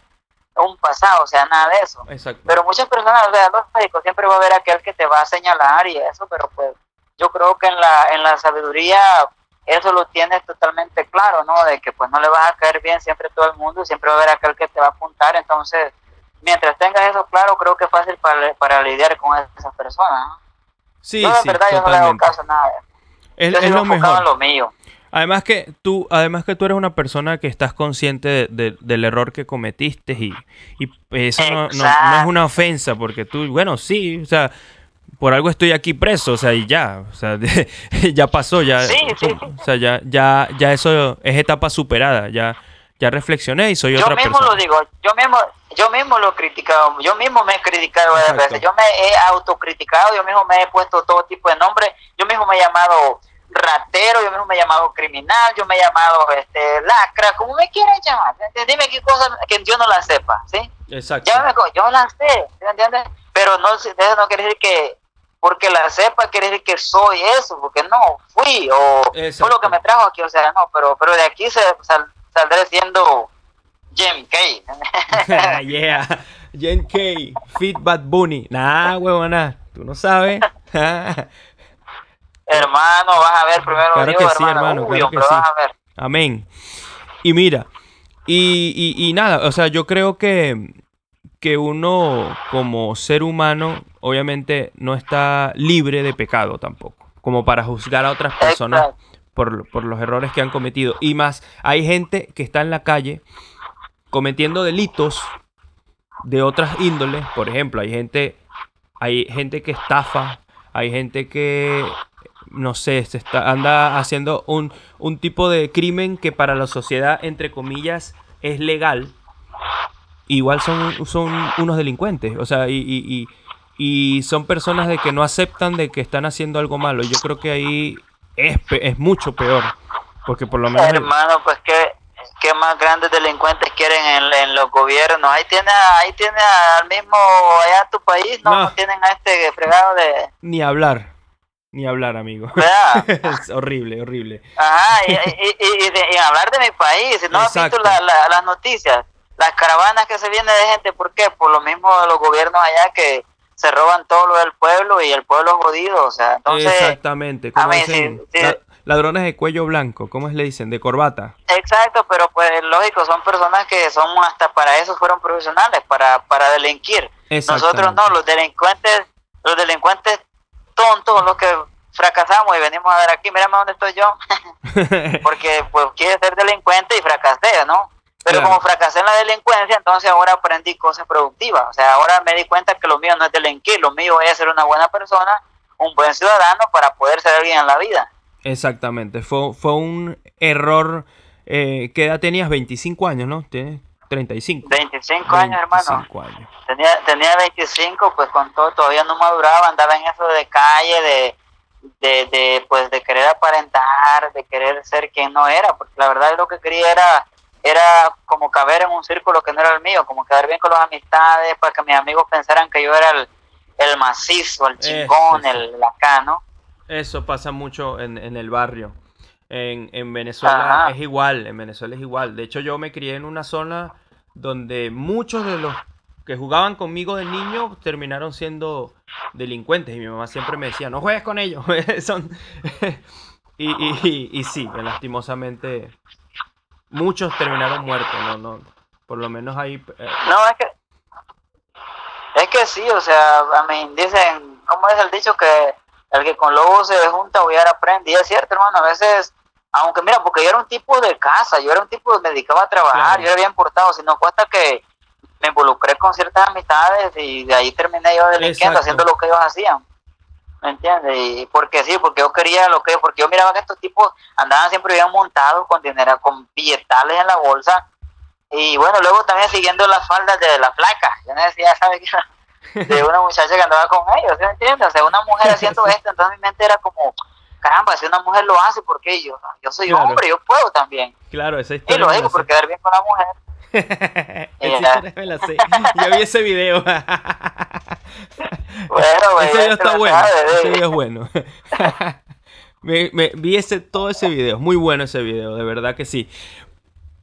un pasado o sea nada de eso Exacto. pero muchas personas, o sea, lógico, siempre va a haber aquel que te va a señalar y eso, pero pues yo creo que en la, en la sabiduría eso lo tienes totalmente claro, ¿no? De que pues no le vas a caer bien siempre a todo el mundo, siempre va a haber aquel que te va a apuntar, entonces mientras tengas eso claro, creo que es fácil para, para lidiar con esas personas, ¿no? sí, yo de sí, verdad yo no le hago caso a nada. Es, yo es lo enfocado en mejor. lo mío. Además que tú, además que tú eres una persona que estás consciente de- de- del error que cometiste y, y eso no, no- no es una ofensa porque tú, bueno, sí, o sea, por algo estoy aquí preso, o sea, y ya, o sea, ya pasó, ya, Sí, sí, sí. o sea, ya, ya, ya eso es etapa superada, ya, ya reflexioné y soy yo otra mismo persona. lo digo, yo mismo, yo mismo lo he criticado, yo mismo me he criticado varias veces, yo me he autocriticado, yo mismo me he puesto todo tipo de nombres, yo mismo me he llamado ratero, yo mismo me he llamado criminal, yo me he llamado este lacra, como me quieran llamar, dime qué cosa que yo no la sepa, ¿sí? Exacto. Llámame yo la sé, ¿sí entiendes? Pero no, eso no quiere decir que porque la sepa quiere decir que soy eso, porque no, fui, o fue lo que me trajo aquí, o sea, no, pero, pero de aquí se, sal- saldré siendo Jim Kay. yeah. Jen K. Fit Bad Bunny. Nah, huevona. Tú no sabes. hermano, vas a ver primero Claro Dios, que sí, hermano, Uy, claro que sí. vas a ver. Amén. Y mira, y, y- y nada, o sea, yo creo que, que uno como ser humano obviamente no está libre de pecado tampoco, como para juzgar a otras personas por, por los errores que han cometido. Y más, hay gente que está en la calle cometiendo delitos de otras índoles, por ejemplo, hay gente, hay gente que estafa, hay gente que no sé, se está, anda haciendo un, un tipo de crimen que para la sociedad, entre comillas, es legal. Igual son, son unos delincuentes. O sea, y, y, y- y son personas de que no aceptan de que están haciendo algo malo. Yo creo que ahí es, pe- es mucho peor. Porque por lo menos... Hermano, pues qué, qué más grandes delincuentes quieren en, en los gobiernos. Ahí tiene, ahí tiene al mismo, allá en tu país, no, No. no tienen a este fregado de... Ni hablar. Ni hablar, amigo. es horrible, horrible. Ajá, y, y, y- de- y hablar de mi país, ¿no has Exacto. visto la- la- las noticias? Las caravanas que se vienen de gente, ¿por qué? Por lo mismo de los gobiernos allá que se roban todo lo del pueblo y el pueblo es jodido, o sea, entonces, Exactamente. Como a mí dicen, sí, sí. la- ladrones de cuello blanco. ¿Cómo le dicen? De corbata. exacto, pero pues lógico, son personas que son hasta para eso fueron profesionales, para, para delinquir. Nosotros no, los delincuentes, los delincuentes tontos, los que fracasamos y venimos a ver aquí, mírame dónde estoy yo, porque pues quiere ser delincuente y fracasé, ¿no? Pero Claro. como fracasé en la delincuencia, entonces ahora aprendí cosas productivas. O sea, ahora me di cuenta que lo mío no es delinquir, lo mío es ser una buena persona, un buen ciudadano para poder ser alguien en la vida. Exactamente. Fue, fue un error. Eh, ¿Qué edad tenías? 25 años, ¿no? Tienes 35. 25 años, hermano. 25 años. Tenía, tenía 25, pues con todo, todavía no maduraba, andaba en eso de calle, de, de, de, pues de querer aparentar, de querer ser quien no era, porque la verdad lo que quería era, era como caber en un círculo que no era el mío, como quedar bien con las amistades, para que mis amigos pensaran que yo era el, el macizo, el chingón, Eso, el, el acá, ¿no? Eso pasa mucho en, en el barrio. En, en Venezuela Ajá. es igual, en Venezuela es igual. De hecho, yo me crié en una zona donde muchos de los que jugaban conmigo de niño terminaron siendo delincuentes. Y mi mamá siempre me decía, no juegues con ellos. Son... y, y, y, sí, lastimosamente, muchos terminaron muertos. No, no, por lo menos ahí... eh, No, es que. Es que sí, o sea, a mí dicen, ¿cómo es el dicho? Que el que con lobo se junta, huyar aprende. Y es cierto, hermano, a veces, aunque mira, porque yo era un tipo de casa, yo era un tipo que me dedicaba a trabajar, Claro. yo era bien portado, sino fue hasta que me involucré con ciertas amistades y de ahí terminé yo delinquiendo, haciendo lo que ellos hacían. ¿Me entiendes? Y porque sí, porque yo quería lo que porque yo miraba que estos tipos andaban siempre bien montados con dinero, con billetales en la bolsa. Y bueno, luego también siguiendo las faldas de la flaca. Yo no decía, ¿sabes qué? De una muchacha que andaba con ellos, ¿sí me entiendes? O sea, una mujer haciendo esto, entonces mi mente era como, caramba, si una mujer lo hace, ¿por qué yo? Yo soy Claro. hombre, yo puedo también. claro, esa Y historia. lo me la digo por quedar bien con la mujer. Esa Ya. historia me la sé. Yo vi ese video. Bueno, güey, ese video está lo bueno. Ese video es bueno. me, me- vi ese, todo ese video. Muy bueno ese video, de verdad que sí.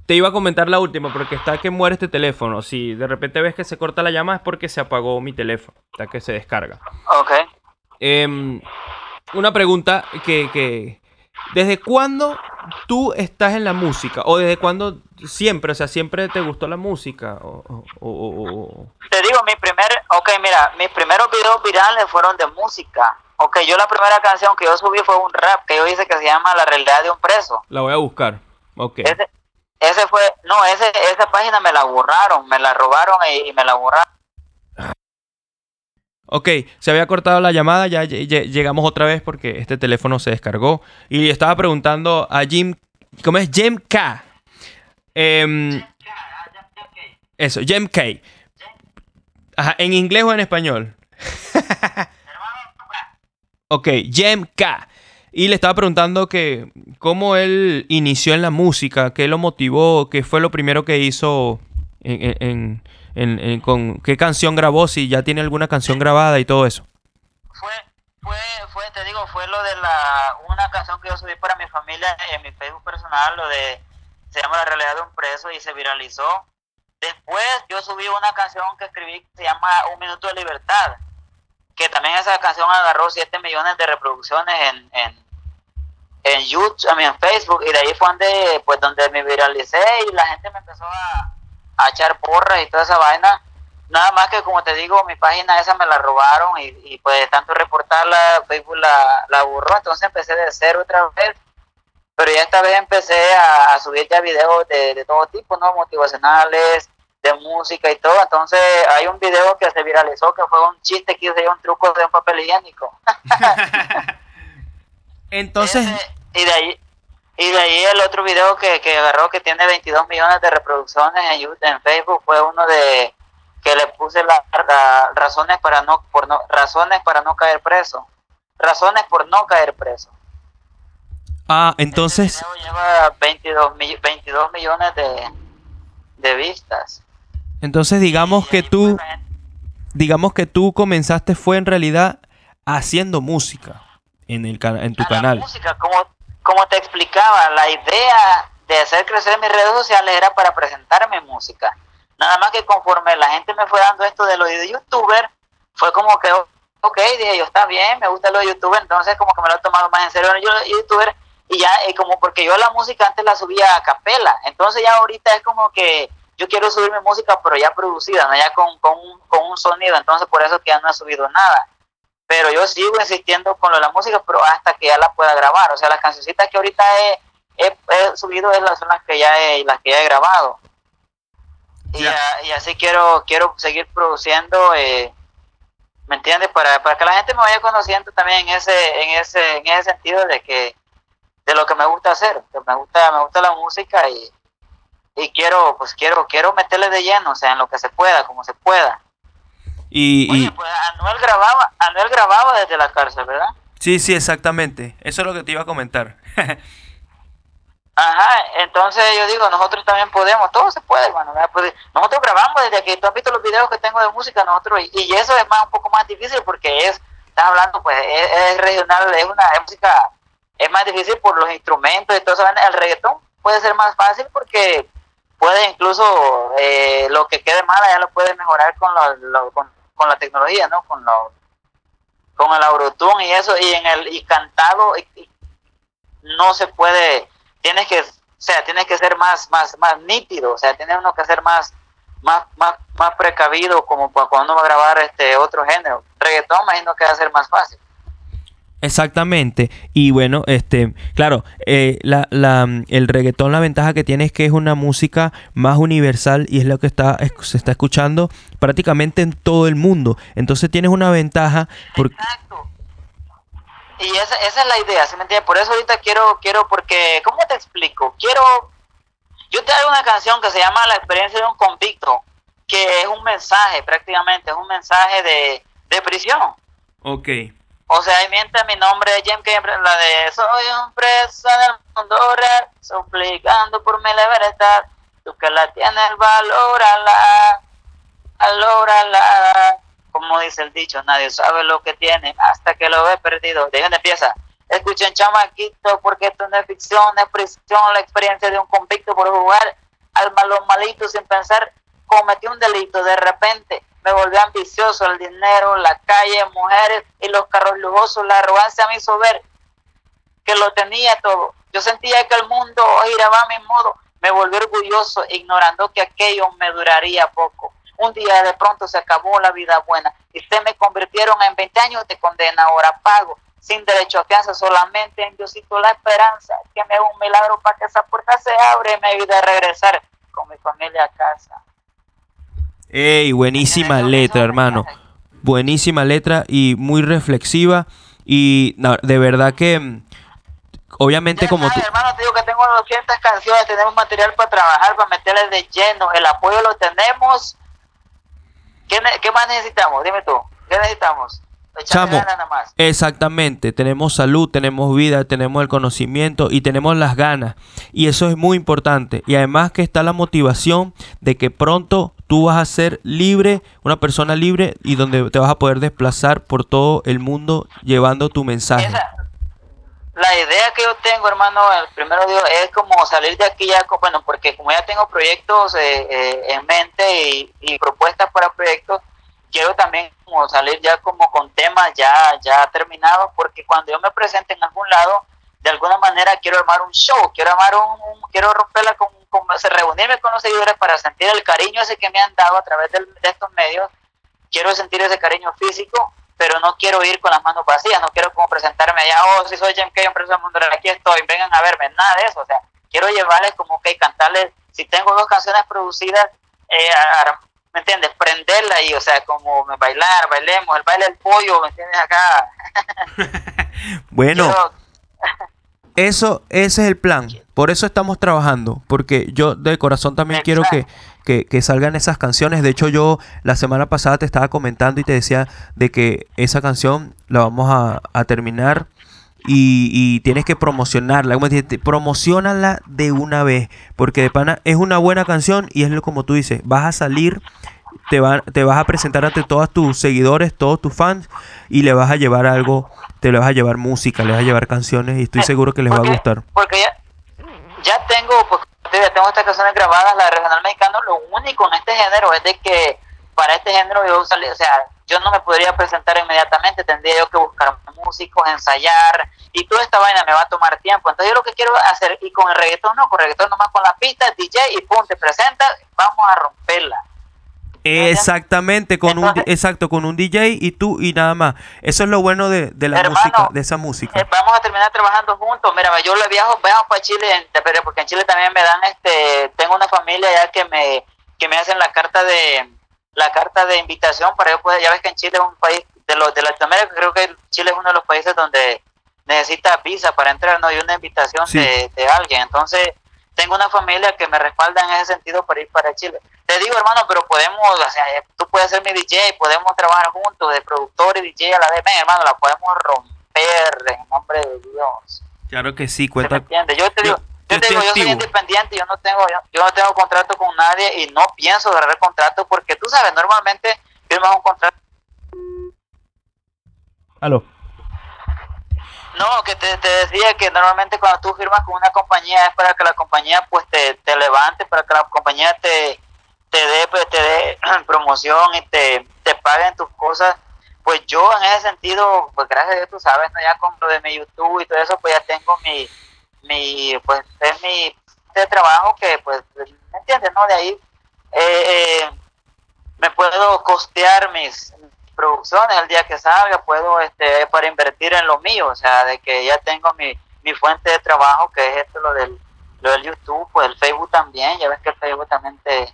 Te iba a comentar la última porque está que muere este teléfono. Si de repente ves que se corta la llama es porque se apagó mi teléfono. Está que se descarga. Ok. Em, una pregunta que, que... ¿Desde cuándo tú estás en la música? ¿O desde cuándo siempre? O sea, ¿siempre te gustó la música? ¿O, o- o- o- Te digo, mi primer, ok, mira, mis primeros videos virales fueron de música. Ok, yo la primera canción que yo subí fue un rap que yo hice que se llama La realidad de un preso. La voy a buscar. Ok. Ese, ese fue, no, ese, esa página me la borraron, me la robaron y, y me la borraron. Ok, se había cortado la llamada, ya lle- lle- llegamos otra vez porque este teléfono se descargó. Y estaba preguntando a Jim, ¿cómo es? Jim K. Em, eso, Jim K. Ajá, ¿en inglés o en español? ok, Jim K. Y le estaba preguntando que cómo él inició en la música, qué lo motivó, qué fue lo primero que hizo en, en- en- en- con qué canción grabó, si ya tiene alguna canción grabada y todo eso. Fue, fue, fue, te digo, fue lo de la, una canción que yo subí para mi familia en mi Facebook personal, lo de, se llama La realidad de un preso y se viralizó. Después yo subí una canción que escribí que se llama Un minuto de libertad, que también esa canción agarró 7 millones de reproducciones en, en, en YouTube, en Facebook, y de ahí fue donde, pues, donde me viralicé y la gente me empezó a, a echar porras y toda esa vaina. Nada más que, como te digo, mi página esa me la robaron y, y pues tanto reportarla, Facebook la, la borró, entonces empecé de cero otra vez. Pero ya esta vez empecé a, a subir ya videos de, de todo tipo, ¿no? Motivacionales, de música y todo. Entonces hay un video que se viralizó que fue un chiste que hice yo, un truco de un papel higiénico. Entonces, Ese- y de ahí y de ahí el otro video que, que agarró que tiene 22 millones de reproducciones en, YouTube- en Facebook fue uno de que le puse las razones para no por no razones para no caer preso. Razones por no caer preso. Ah, entonces, Ese video lleva 22, mi- 22 millones de, de vistas. Entonces digamos Y que tú, la gente- digamos que tú comenzaste fue en realidad haciendo música en el en tu a la canal. música, como, como te explicaba, la idea de hacer crecer mis redes sociales era para presentar mi música. Nada más que conforme la gente me fue dando esto de lo de youtuber, fue como que, ok, dije yo, está bien, me gusta lo de youtuber, entonces como que me lo he tomado más en serio yo youtuber, y ya, y como porque yo la música antes la subía a capela, entonces ya ahorita es como que yo quiero subir mi música, pero ya producida, ¿no? ya con, con, con un sonido, entonces por eso que ya no he subido nada pero yo sigo insistiendo con lo de la música, pero hasta que ya la pueda grabar. O sea, las cancioncitas que ahorita he, he, he subido es las, son las que ya he, las que ya he grabado. Y, Ya. a- y así quiero quiero seguir produciendo, eh, ¿me entiendes? Para, para que la gente me vaya conociendo también en ese en ese en ese sentido de que de lo que me gusta hacer, que me gusta me gusta la música y y quiero pues quiero quiero meterle de lleno, o sea, en lo que se pueda, como se pueda. Y, y- Oye, pues Anuel grababa, Anuel grababa desde la cárcel, ¿verdad? sí, sí, exactamente. Eso es lo que te iba a comentar. Ajá, entonces yo digo, nosotros también podemos, todo se puede, hermano. Pues, nosotros grabamos desde aquí, tú has visto los videos que tengo de música, nosotros, y, y eso es más un poco más difícil porque es estás hablando, pues es, regional, es una música, es más difícil por los instrumentos y todo eso. El reggaetón puede ser más fácil porque puede incluso eh, lo que quede mal ya lo puede mejorar con, con, la tecnología, ¿no? Con, lo, con el autotune y eso, y en el y cantado no se puede, tienes que, o sea, tienes que ser más, más, más nítido, o sea, tiene uno que ser más, más, más, más precavido como cuando va a grabar este otro género. Reggaetón imagino que va a ser más fácil. Exactamente. Y bueno, este, claro, eh, la, la, el reggaetón, la ventaja que tiene es que es una música más universal y es lo que está, se está escuchando prácticamente en todo el mundo. Entonces tienes una ventaja. Exacto. Y esa, esa es la idea, ¿se me entiende? Por eso ahorita quiero, quiero, porque, ¿cómo te explico? Quiero, yo te hago una canción que se llama La experiencia de un convicto, que es un mensaje prácticamente, es un mensaje de, de prisión. Ok. O sea, ahí miente mi nombre de James la de soy un preso del mundo real, suplicando por mi libertad, tú que la tienes, valórala, valórala. Como dice el dicho, nadie sabe lo que tiene hasta que lo ve perdido. ¿De dónde empieza? Escuchen, chamaquito, porque esto no es ficción, es prisión, la experiencia de un convicto por jugar al malo malito sin pensar, cometió un delito de repente me volví ambicioso, el dinero, la calle, mujeres y los carros lujosos, la arrogancia me hizo ver que lo tenía todo. Yo sentía que el mundo giraba a mi modo, me volví orgulloso, ignorando que aquello me duraría poco. Un día de pronto se acabó la vida buena y se me convirtieron en 20 años de condena, ahora pago, sin derecho a fianza, solamente en Diosito la esperanza, que me haga un milagro para que esa puerta se abra y me ayude a regresar con mi familia a casa. Ey, buenísima letra, hermano. Buenísima letra y muy reflexiva. Y de verdad que, mm, obviamente, como tú. Hermano, te digo que tengo 200 canciones, tenemos material para trabajar, para meterle de lleno. El apoyo lo tenemos. ¿Qué, qué más necesitamos? Dime tú, ¿qué necesitamos? Chamo, exactamente, tenemos salud, tenemos vida, tenemos el conocimiento y tenemos las ganas. Y eso es muy importante. Y además que está la motivación de que pronto tú vas a ser libre, una persona libre y donde te vas a poder desplazar por todo el mundo llevando tu mensaje. La idea que yo tengo, hermano, el primero es como salir de aquí ya, bueno, porque como ya tengo proyectos eh, eh, en mente y, y propuestas para proyectos, quiero también como salir ya como con temas ya, ya terminados, porque cuando yo me presente en algún lado, de alguna manera quiero armar un show, quiero armar un, quiero romperla con, con, reunirme con los seguidores para sentir el cariño ese que me han dado a través de, estos medios, quiero sentir ese cariño físico, pero no quiero ir con las manos vacías, no quiero como presentarme allá, oh, si soy Jim K, empresa del mundo, aquí estoy, vengan a verme, nada de eso, o sea, quiero llevarles como que cantarles, si tengo dos canciones producidas, eh, ¿me entiendes? Prenderla ahí, o sea, como bailar, bailemos, el baile del pollo, ¿me entiendes? Acá. bueno, eso, ese es el plan. Por eso estamos trabajando, porque yo de corazón también quiero que, que, salgan esas canciones. De hecho, yo la semana pasada te estaba comentando y te decía de que esa canción la vamos a, a terminar y, y, tienes que promocionarla. Como dijiste, promocionala de una vez. Porque de pana es una buena canción y es lo como tú dices. Vas a salir, te, va, te vas a presentar ante todos tus seguidores, todos tus fans y le vas a llevar algo, te le vas a llevar música, le vas a llevar canciones y estoy seguro que les va a gustar. Porque ya, ya tengo, pues, tengo estas canciones grabadas, la de regional mexicano. Lo único en este género es de que para este género yo salí, o sea, yo no me podría presentar inmediatamente, tendría yo que buscar músicos, ensayar, y toda esta vaina me va a tomar tiempo. Entonces yo lo que quiero hacer, y con el reggaetón no, con el reggaetón nomás con la pista, DJ y pum, te presenta, vamos a romperla. Exactamente, con un exacto, con un DJ y tú y nada más. Eso es lo bueno de, la música, de esa música. Eh, vamos a terminar trabajando juntos. Mira, yo le viajo, viajo para Chile, porque en Chile también me dan este, tengo una familia ya que me que me hacen la carta de la carta de invitación para yo poder, ya ves que en Chile es un país de los de Latinoamérica, creo que Chile es uno de los países donde necesita visa para entrar, no hay una invitación de, de, alguien. Entonces, tengo una familia que me respalda en ese sentido para ir para Chile. Te digo, hermano, pero podemos, o sea, tú puedes ser mi DJ, podemos trabajar juntos, de productor y DJ a la vez, hermano, la podemos romper en nombre de Dios. Claro que sí, cuenta. Yo te digo, yo, te digo, yo soy independiente, yo no tengo, yo, no tengo contrato con nadie y no pienso agarrar contrato porque tú sabes, normalmente firmas un contrato Aló. No, que te, te decía que normalmente cuando tú firmas con una compañía es para que la compañía pues te, te levante, para que la compañía te, te dé pues, te dé promoción y te, te paguen tus cosas. Pues yo en ese sentido, pues gracias a Dios tú sabes, ¿no? ya con lo de mi YouTube y todo eso, pues ya tengo mi, mi pues es mi de trabajo que pues, ¿me entiendes? no? De ahí eh, eh, me puedo costear mis producciones el día que salga, puedo este para invertir en lo mío, o sea, de que ya tengo mi, mi fuente de trabajo, que es esto lo del, lo del YouTube, pues el Facebook también, ya ves que el Facebook también te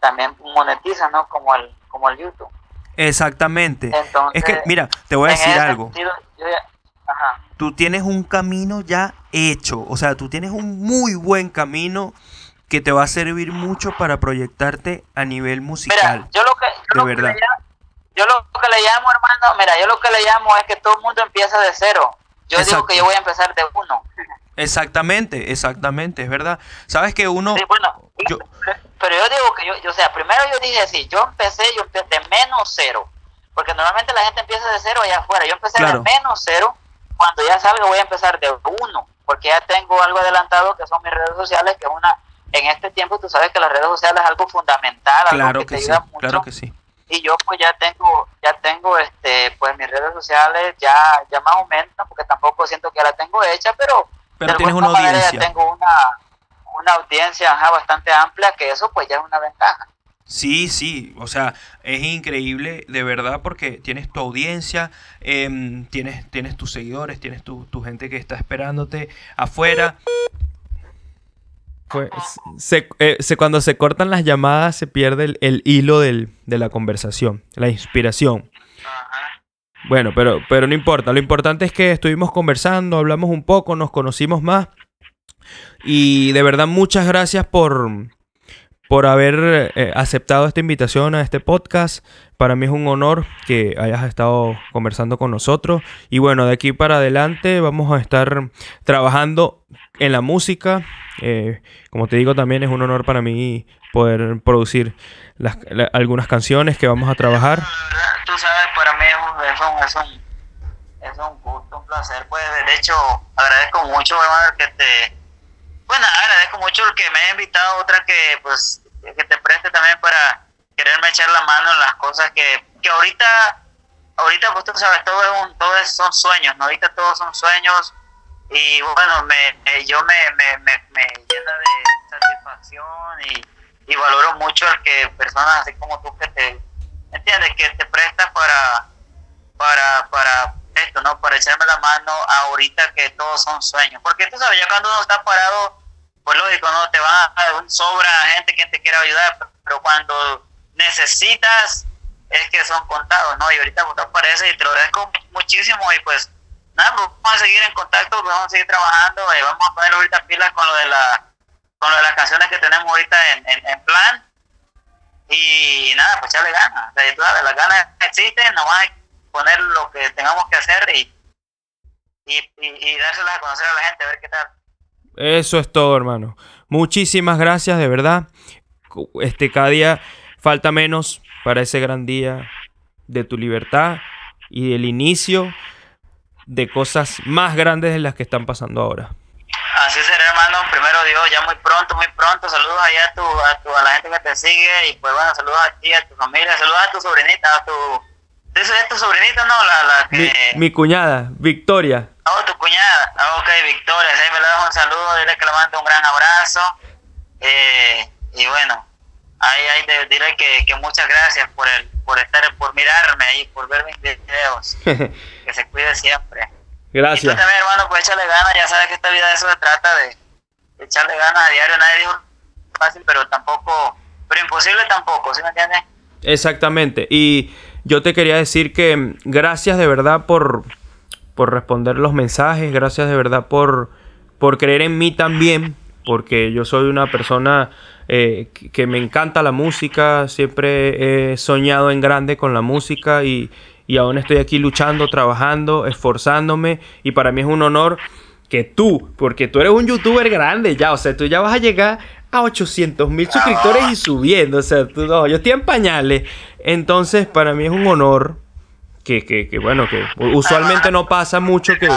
también monetiza, ¿no? Como el, como el YouTube. Exactamente. Entonces, es que, mira, te voy a decir algo. sentido, yo ya- ajá. Tú tienes un camino ya hecho, o sea, tú tienes un muy buen camino que te va a servir mucho para proyectarte a nivel musical. Mira, yo lo que, yo de lo verdad. Yo lo que le llamo, hermano, mira, yo lo que le llamo es que todo el mundo empieza de cero. Yo Exacto. digo que yo voy a empezar de uno. Exactamente, exactamente, es verdad. Sabes que uno... Sí, bueno, yo- pero yo digo que yo, yo, o sea, primero yo dije así, yo empecé, yo empecé de menos cero, porque normalmente la gente empieza de cero allá afuera, yo empecé Claro. de menos cero, cuando ya salga voy a empezar de uno, porque ya tengo algo adelantado que son mis redes sociales, que es una, en este tiempo tú sabes que las redes sociales es algo fundamental, algo Claro que, que te sí, ayuda mucho, claro que sí. Y yo pues ya tengo, ya tengo este, pues mis redes sociales ya, ya más o menos, porque tampoco siento que la tengo hecha, pero Pero de tienes una audiencia. Ya tengo una, una audiencia ajá, bastante amplia, que eso pues ya es una ventaja. Sí, sí, o sea, es increíble de verdad porque tienes tu audiencia, em, tienes, tienes tus seguidores, tienes tu, tu gente que está esperándote afuera. Pues, se- eh, se- cuando se cortan las llamadas se pierde el, el hilo del- de la conversación, la inspiración. Bueno, pero, pero no importa, lo importante es que estuvimos conversando, hablamos un poco, nos conocimos más. Y de verdad muchas gracias por, por haber eh, aceptado esta invitación a este podcast. Para mí es un honor que hayas estado conversando con nosotros. Y bueno, de aquí para adelante vamos a estar trabajando en la música. Eh, como te digo, también es un honor para mí poder producir las- la- algunas canciones que vamos a trabajar. Tú sabes, para mí es un, es un, es un, gusto, un placer. Pues de hecho, agradezco mucho, hermano, que te. Bueno, agradezco mucho el que me haya invitado, otra que pues que te preste también para quererme echar la mano en las cosas que, que ahorita, ahorita pues tú sabes, todo es un, todo es- son sueños, ¿no? Ahorita todos son sueños y bueno, me, me- yo me, me, me, me llena de satisfacción y, y valoro mucho el que personas así como tú que te, ¿entiendes? Que te prestas para, para, para esto, ¿no? Para echarme la mano ahorita que todos son sueños. Porque tú sabes, ya cuando uno está parado, pues lógico, ¿no? Te van a sobra gente que te quiera ayudar, pero cuando necesitas es que son contados, ¿no? Y ahorita pues aparece y te lo agradezco muchísimo y pues nada, pues vamos a seguir en contacto, pues, vamos a seguir trabajando, eh, vamos a poner ahorita pilas con lo de la con lo de las canciones que tenemos ahorita en, en, plan y nada, pues echarle ganas, las ganas existen, nomás hay que poner lo que tengamos que hacer y, y, y, y dárselas a conocer a la gente, a ver qué tal. Eso es todo, hermano. Muchísimas gracias, de verdad. Este, cada día falta menos para ese gran día de tu libertad y el inicio de cosas más grandes de las que están pasando ahora. Así será, hermano. Primero Dios, ya muy pronto, muy pronto. Saludos allá a, tu, a, a la gente que te sigue. Y pues bueno, saludos a ti, a tu familia. Saludos a tu sobrinita, a tu. ¿Eso es tu sobrinita, no? La, la que. Mi, mi cuñada, Victoria. Oh, tu cuñada. Ah, ok, Victoria. Sí, me le das un saludo. Dile que le mando un gran abrazo. Eh, y bueno, ahí, ahí de- dile que, que muchas gracias por el por estar, por mirarme ahí, por ver mis videos. que se cuide siempre. Y tú gracias. también, hermano, pues échale ganas. Ya sabes que esta vida de eso se trata de, de echarle ganas a diario. Nadie dijo fácil, pero tampoco, pero imposible tampoco, ¿sí me entiendes? Exactamente. Y yo te quería decir que mm, gracias de verdad por, por responder los mensajes, gracias de verdad por, por creer en mí también, porque yo soy una persona eh, que, me encanta la música, siempre he soñado en grande con la música y, y aún estoy aquí luchando, trabajando, esforzándome y para mí es un honor que tú, porque tú eres un youtuber grande ya, o sea, tú ya vas a llegar a 800 mil suscriptores y subiendo, o sea, tú, no, yo estoy en pañales. Entonces, para mí es un honor que, que, que, bueno, que usualmente no pasa mucho que,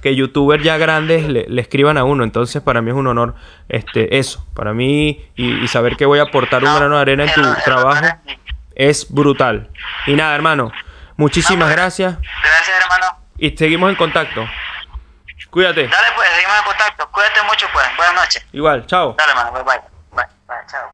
que youtubers ya grandes le, le, escriban a uno. Entonces, para mí es un honor este, eso. Para mí, y, y saber que voy a aportar un grano de arena en tu trabajo es brutal. Y nada, hermano, muchísimas gracias. Gracias, hermano. Y seguimos en contacto. Cuídate. Dale, pues, seguimos en contacto. Cuídate mucho, pues. Buenas noches. Igual, chao. Dale, mano. Bye, bye. Bye, bye. Chao.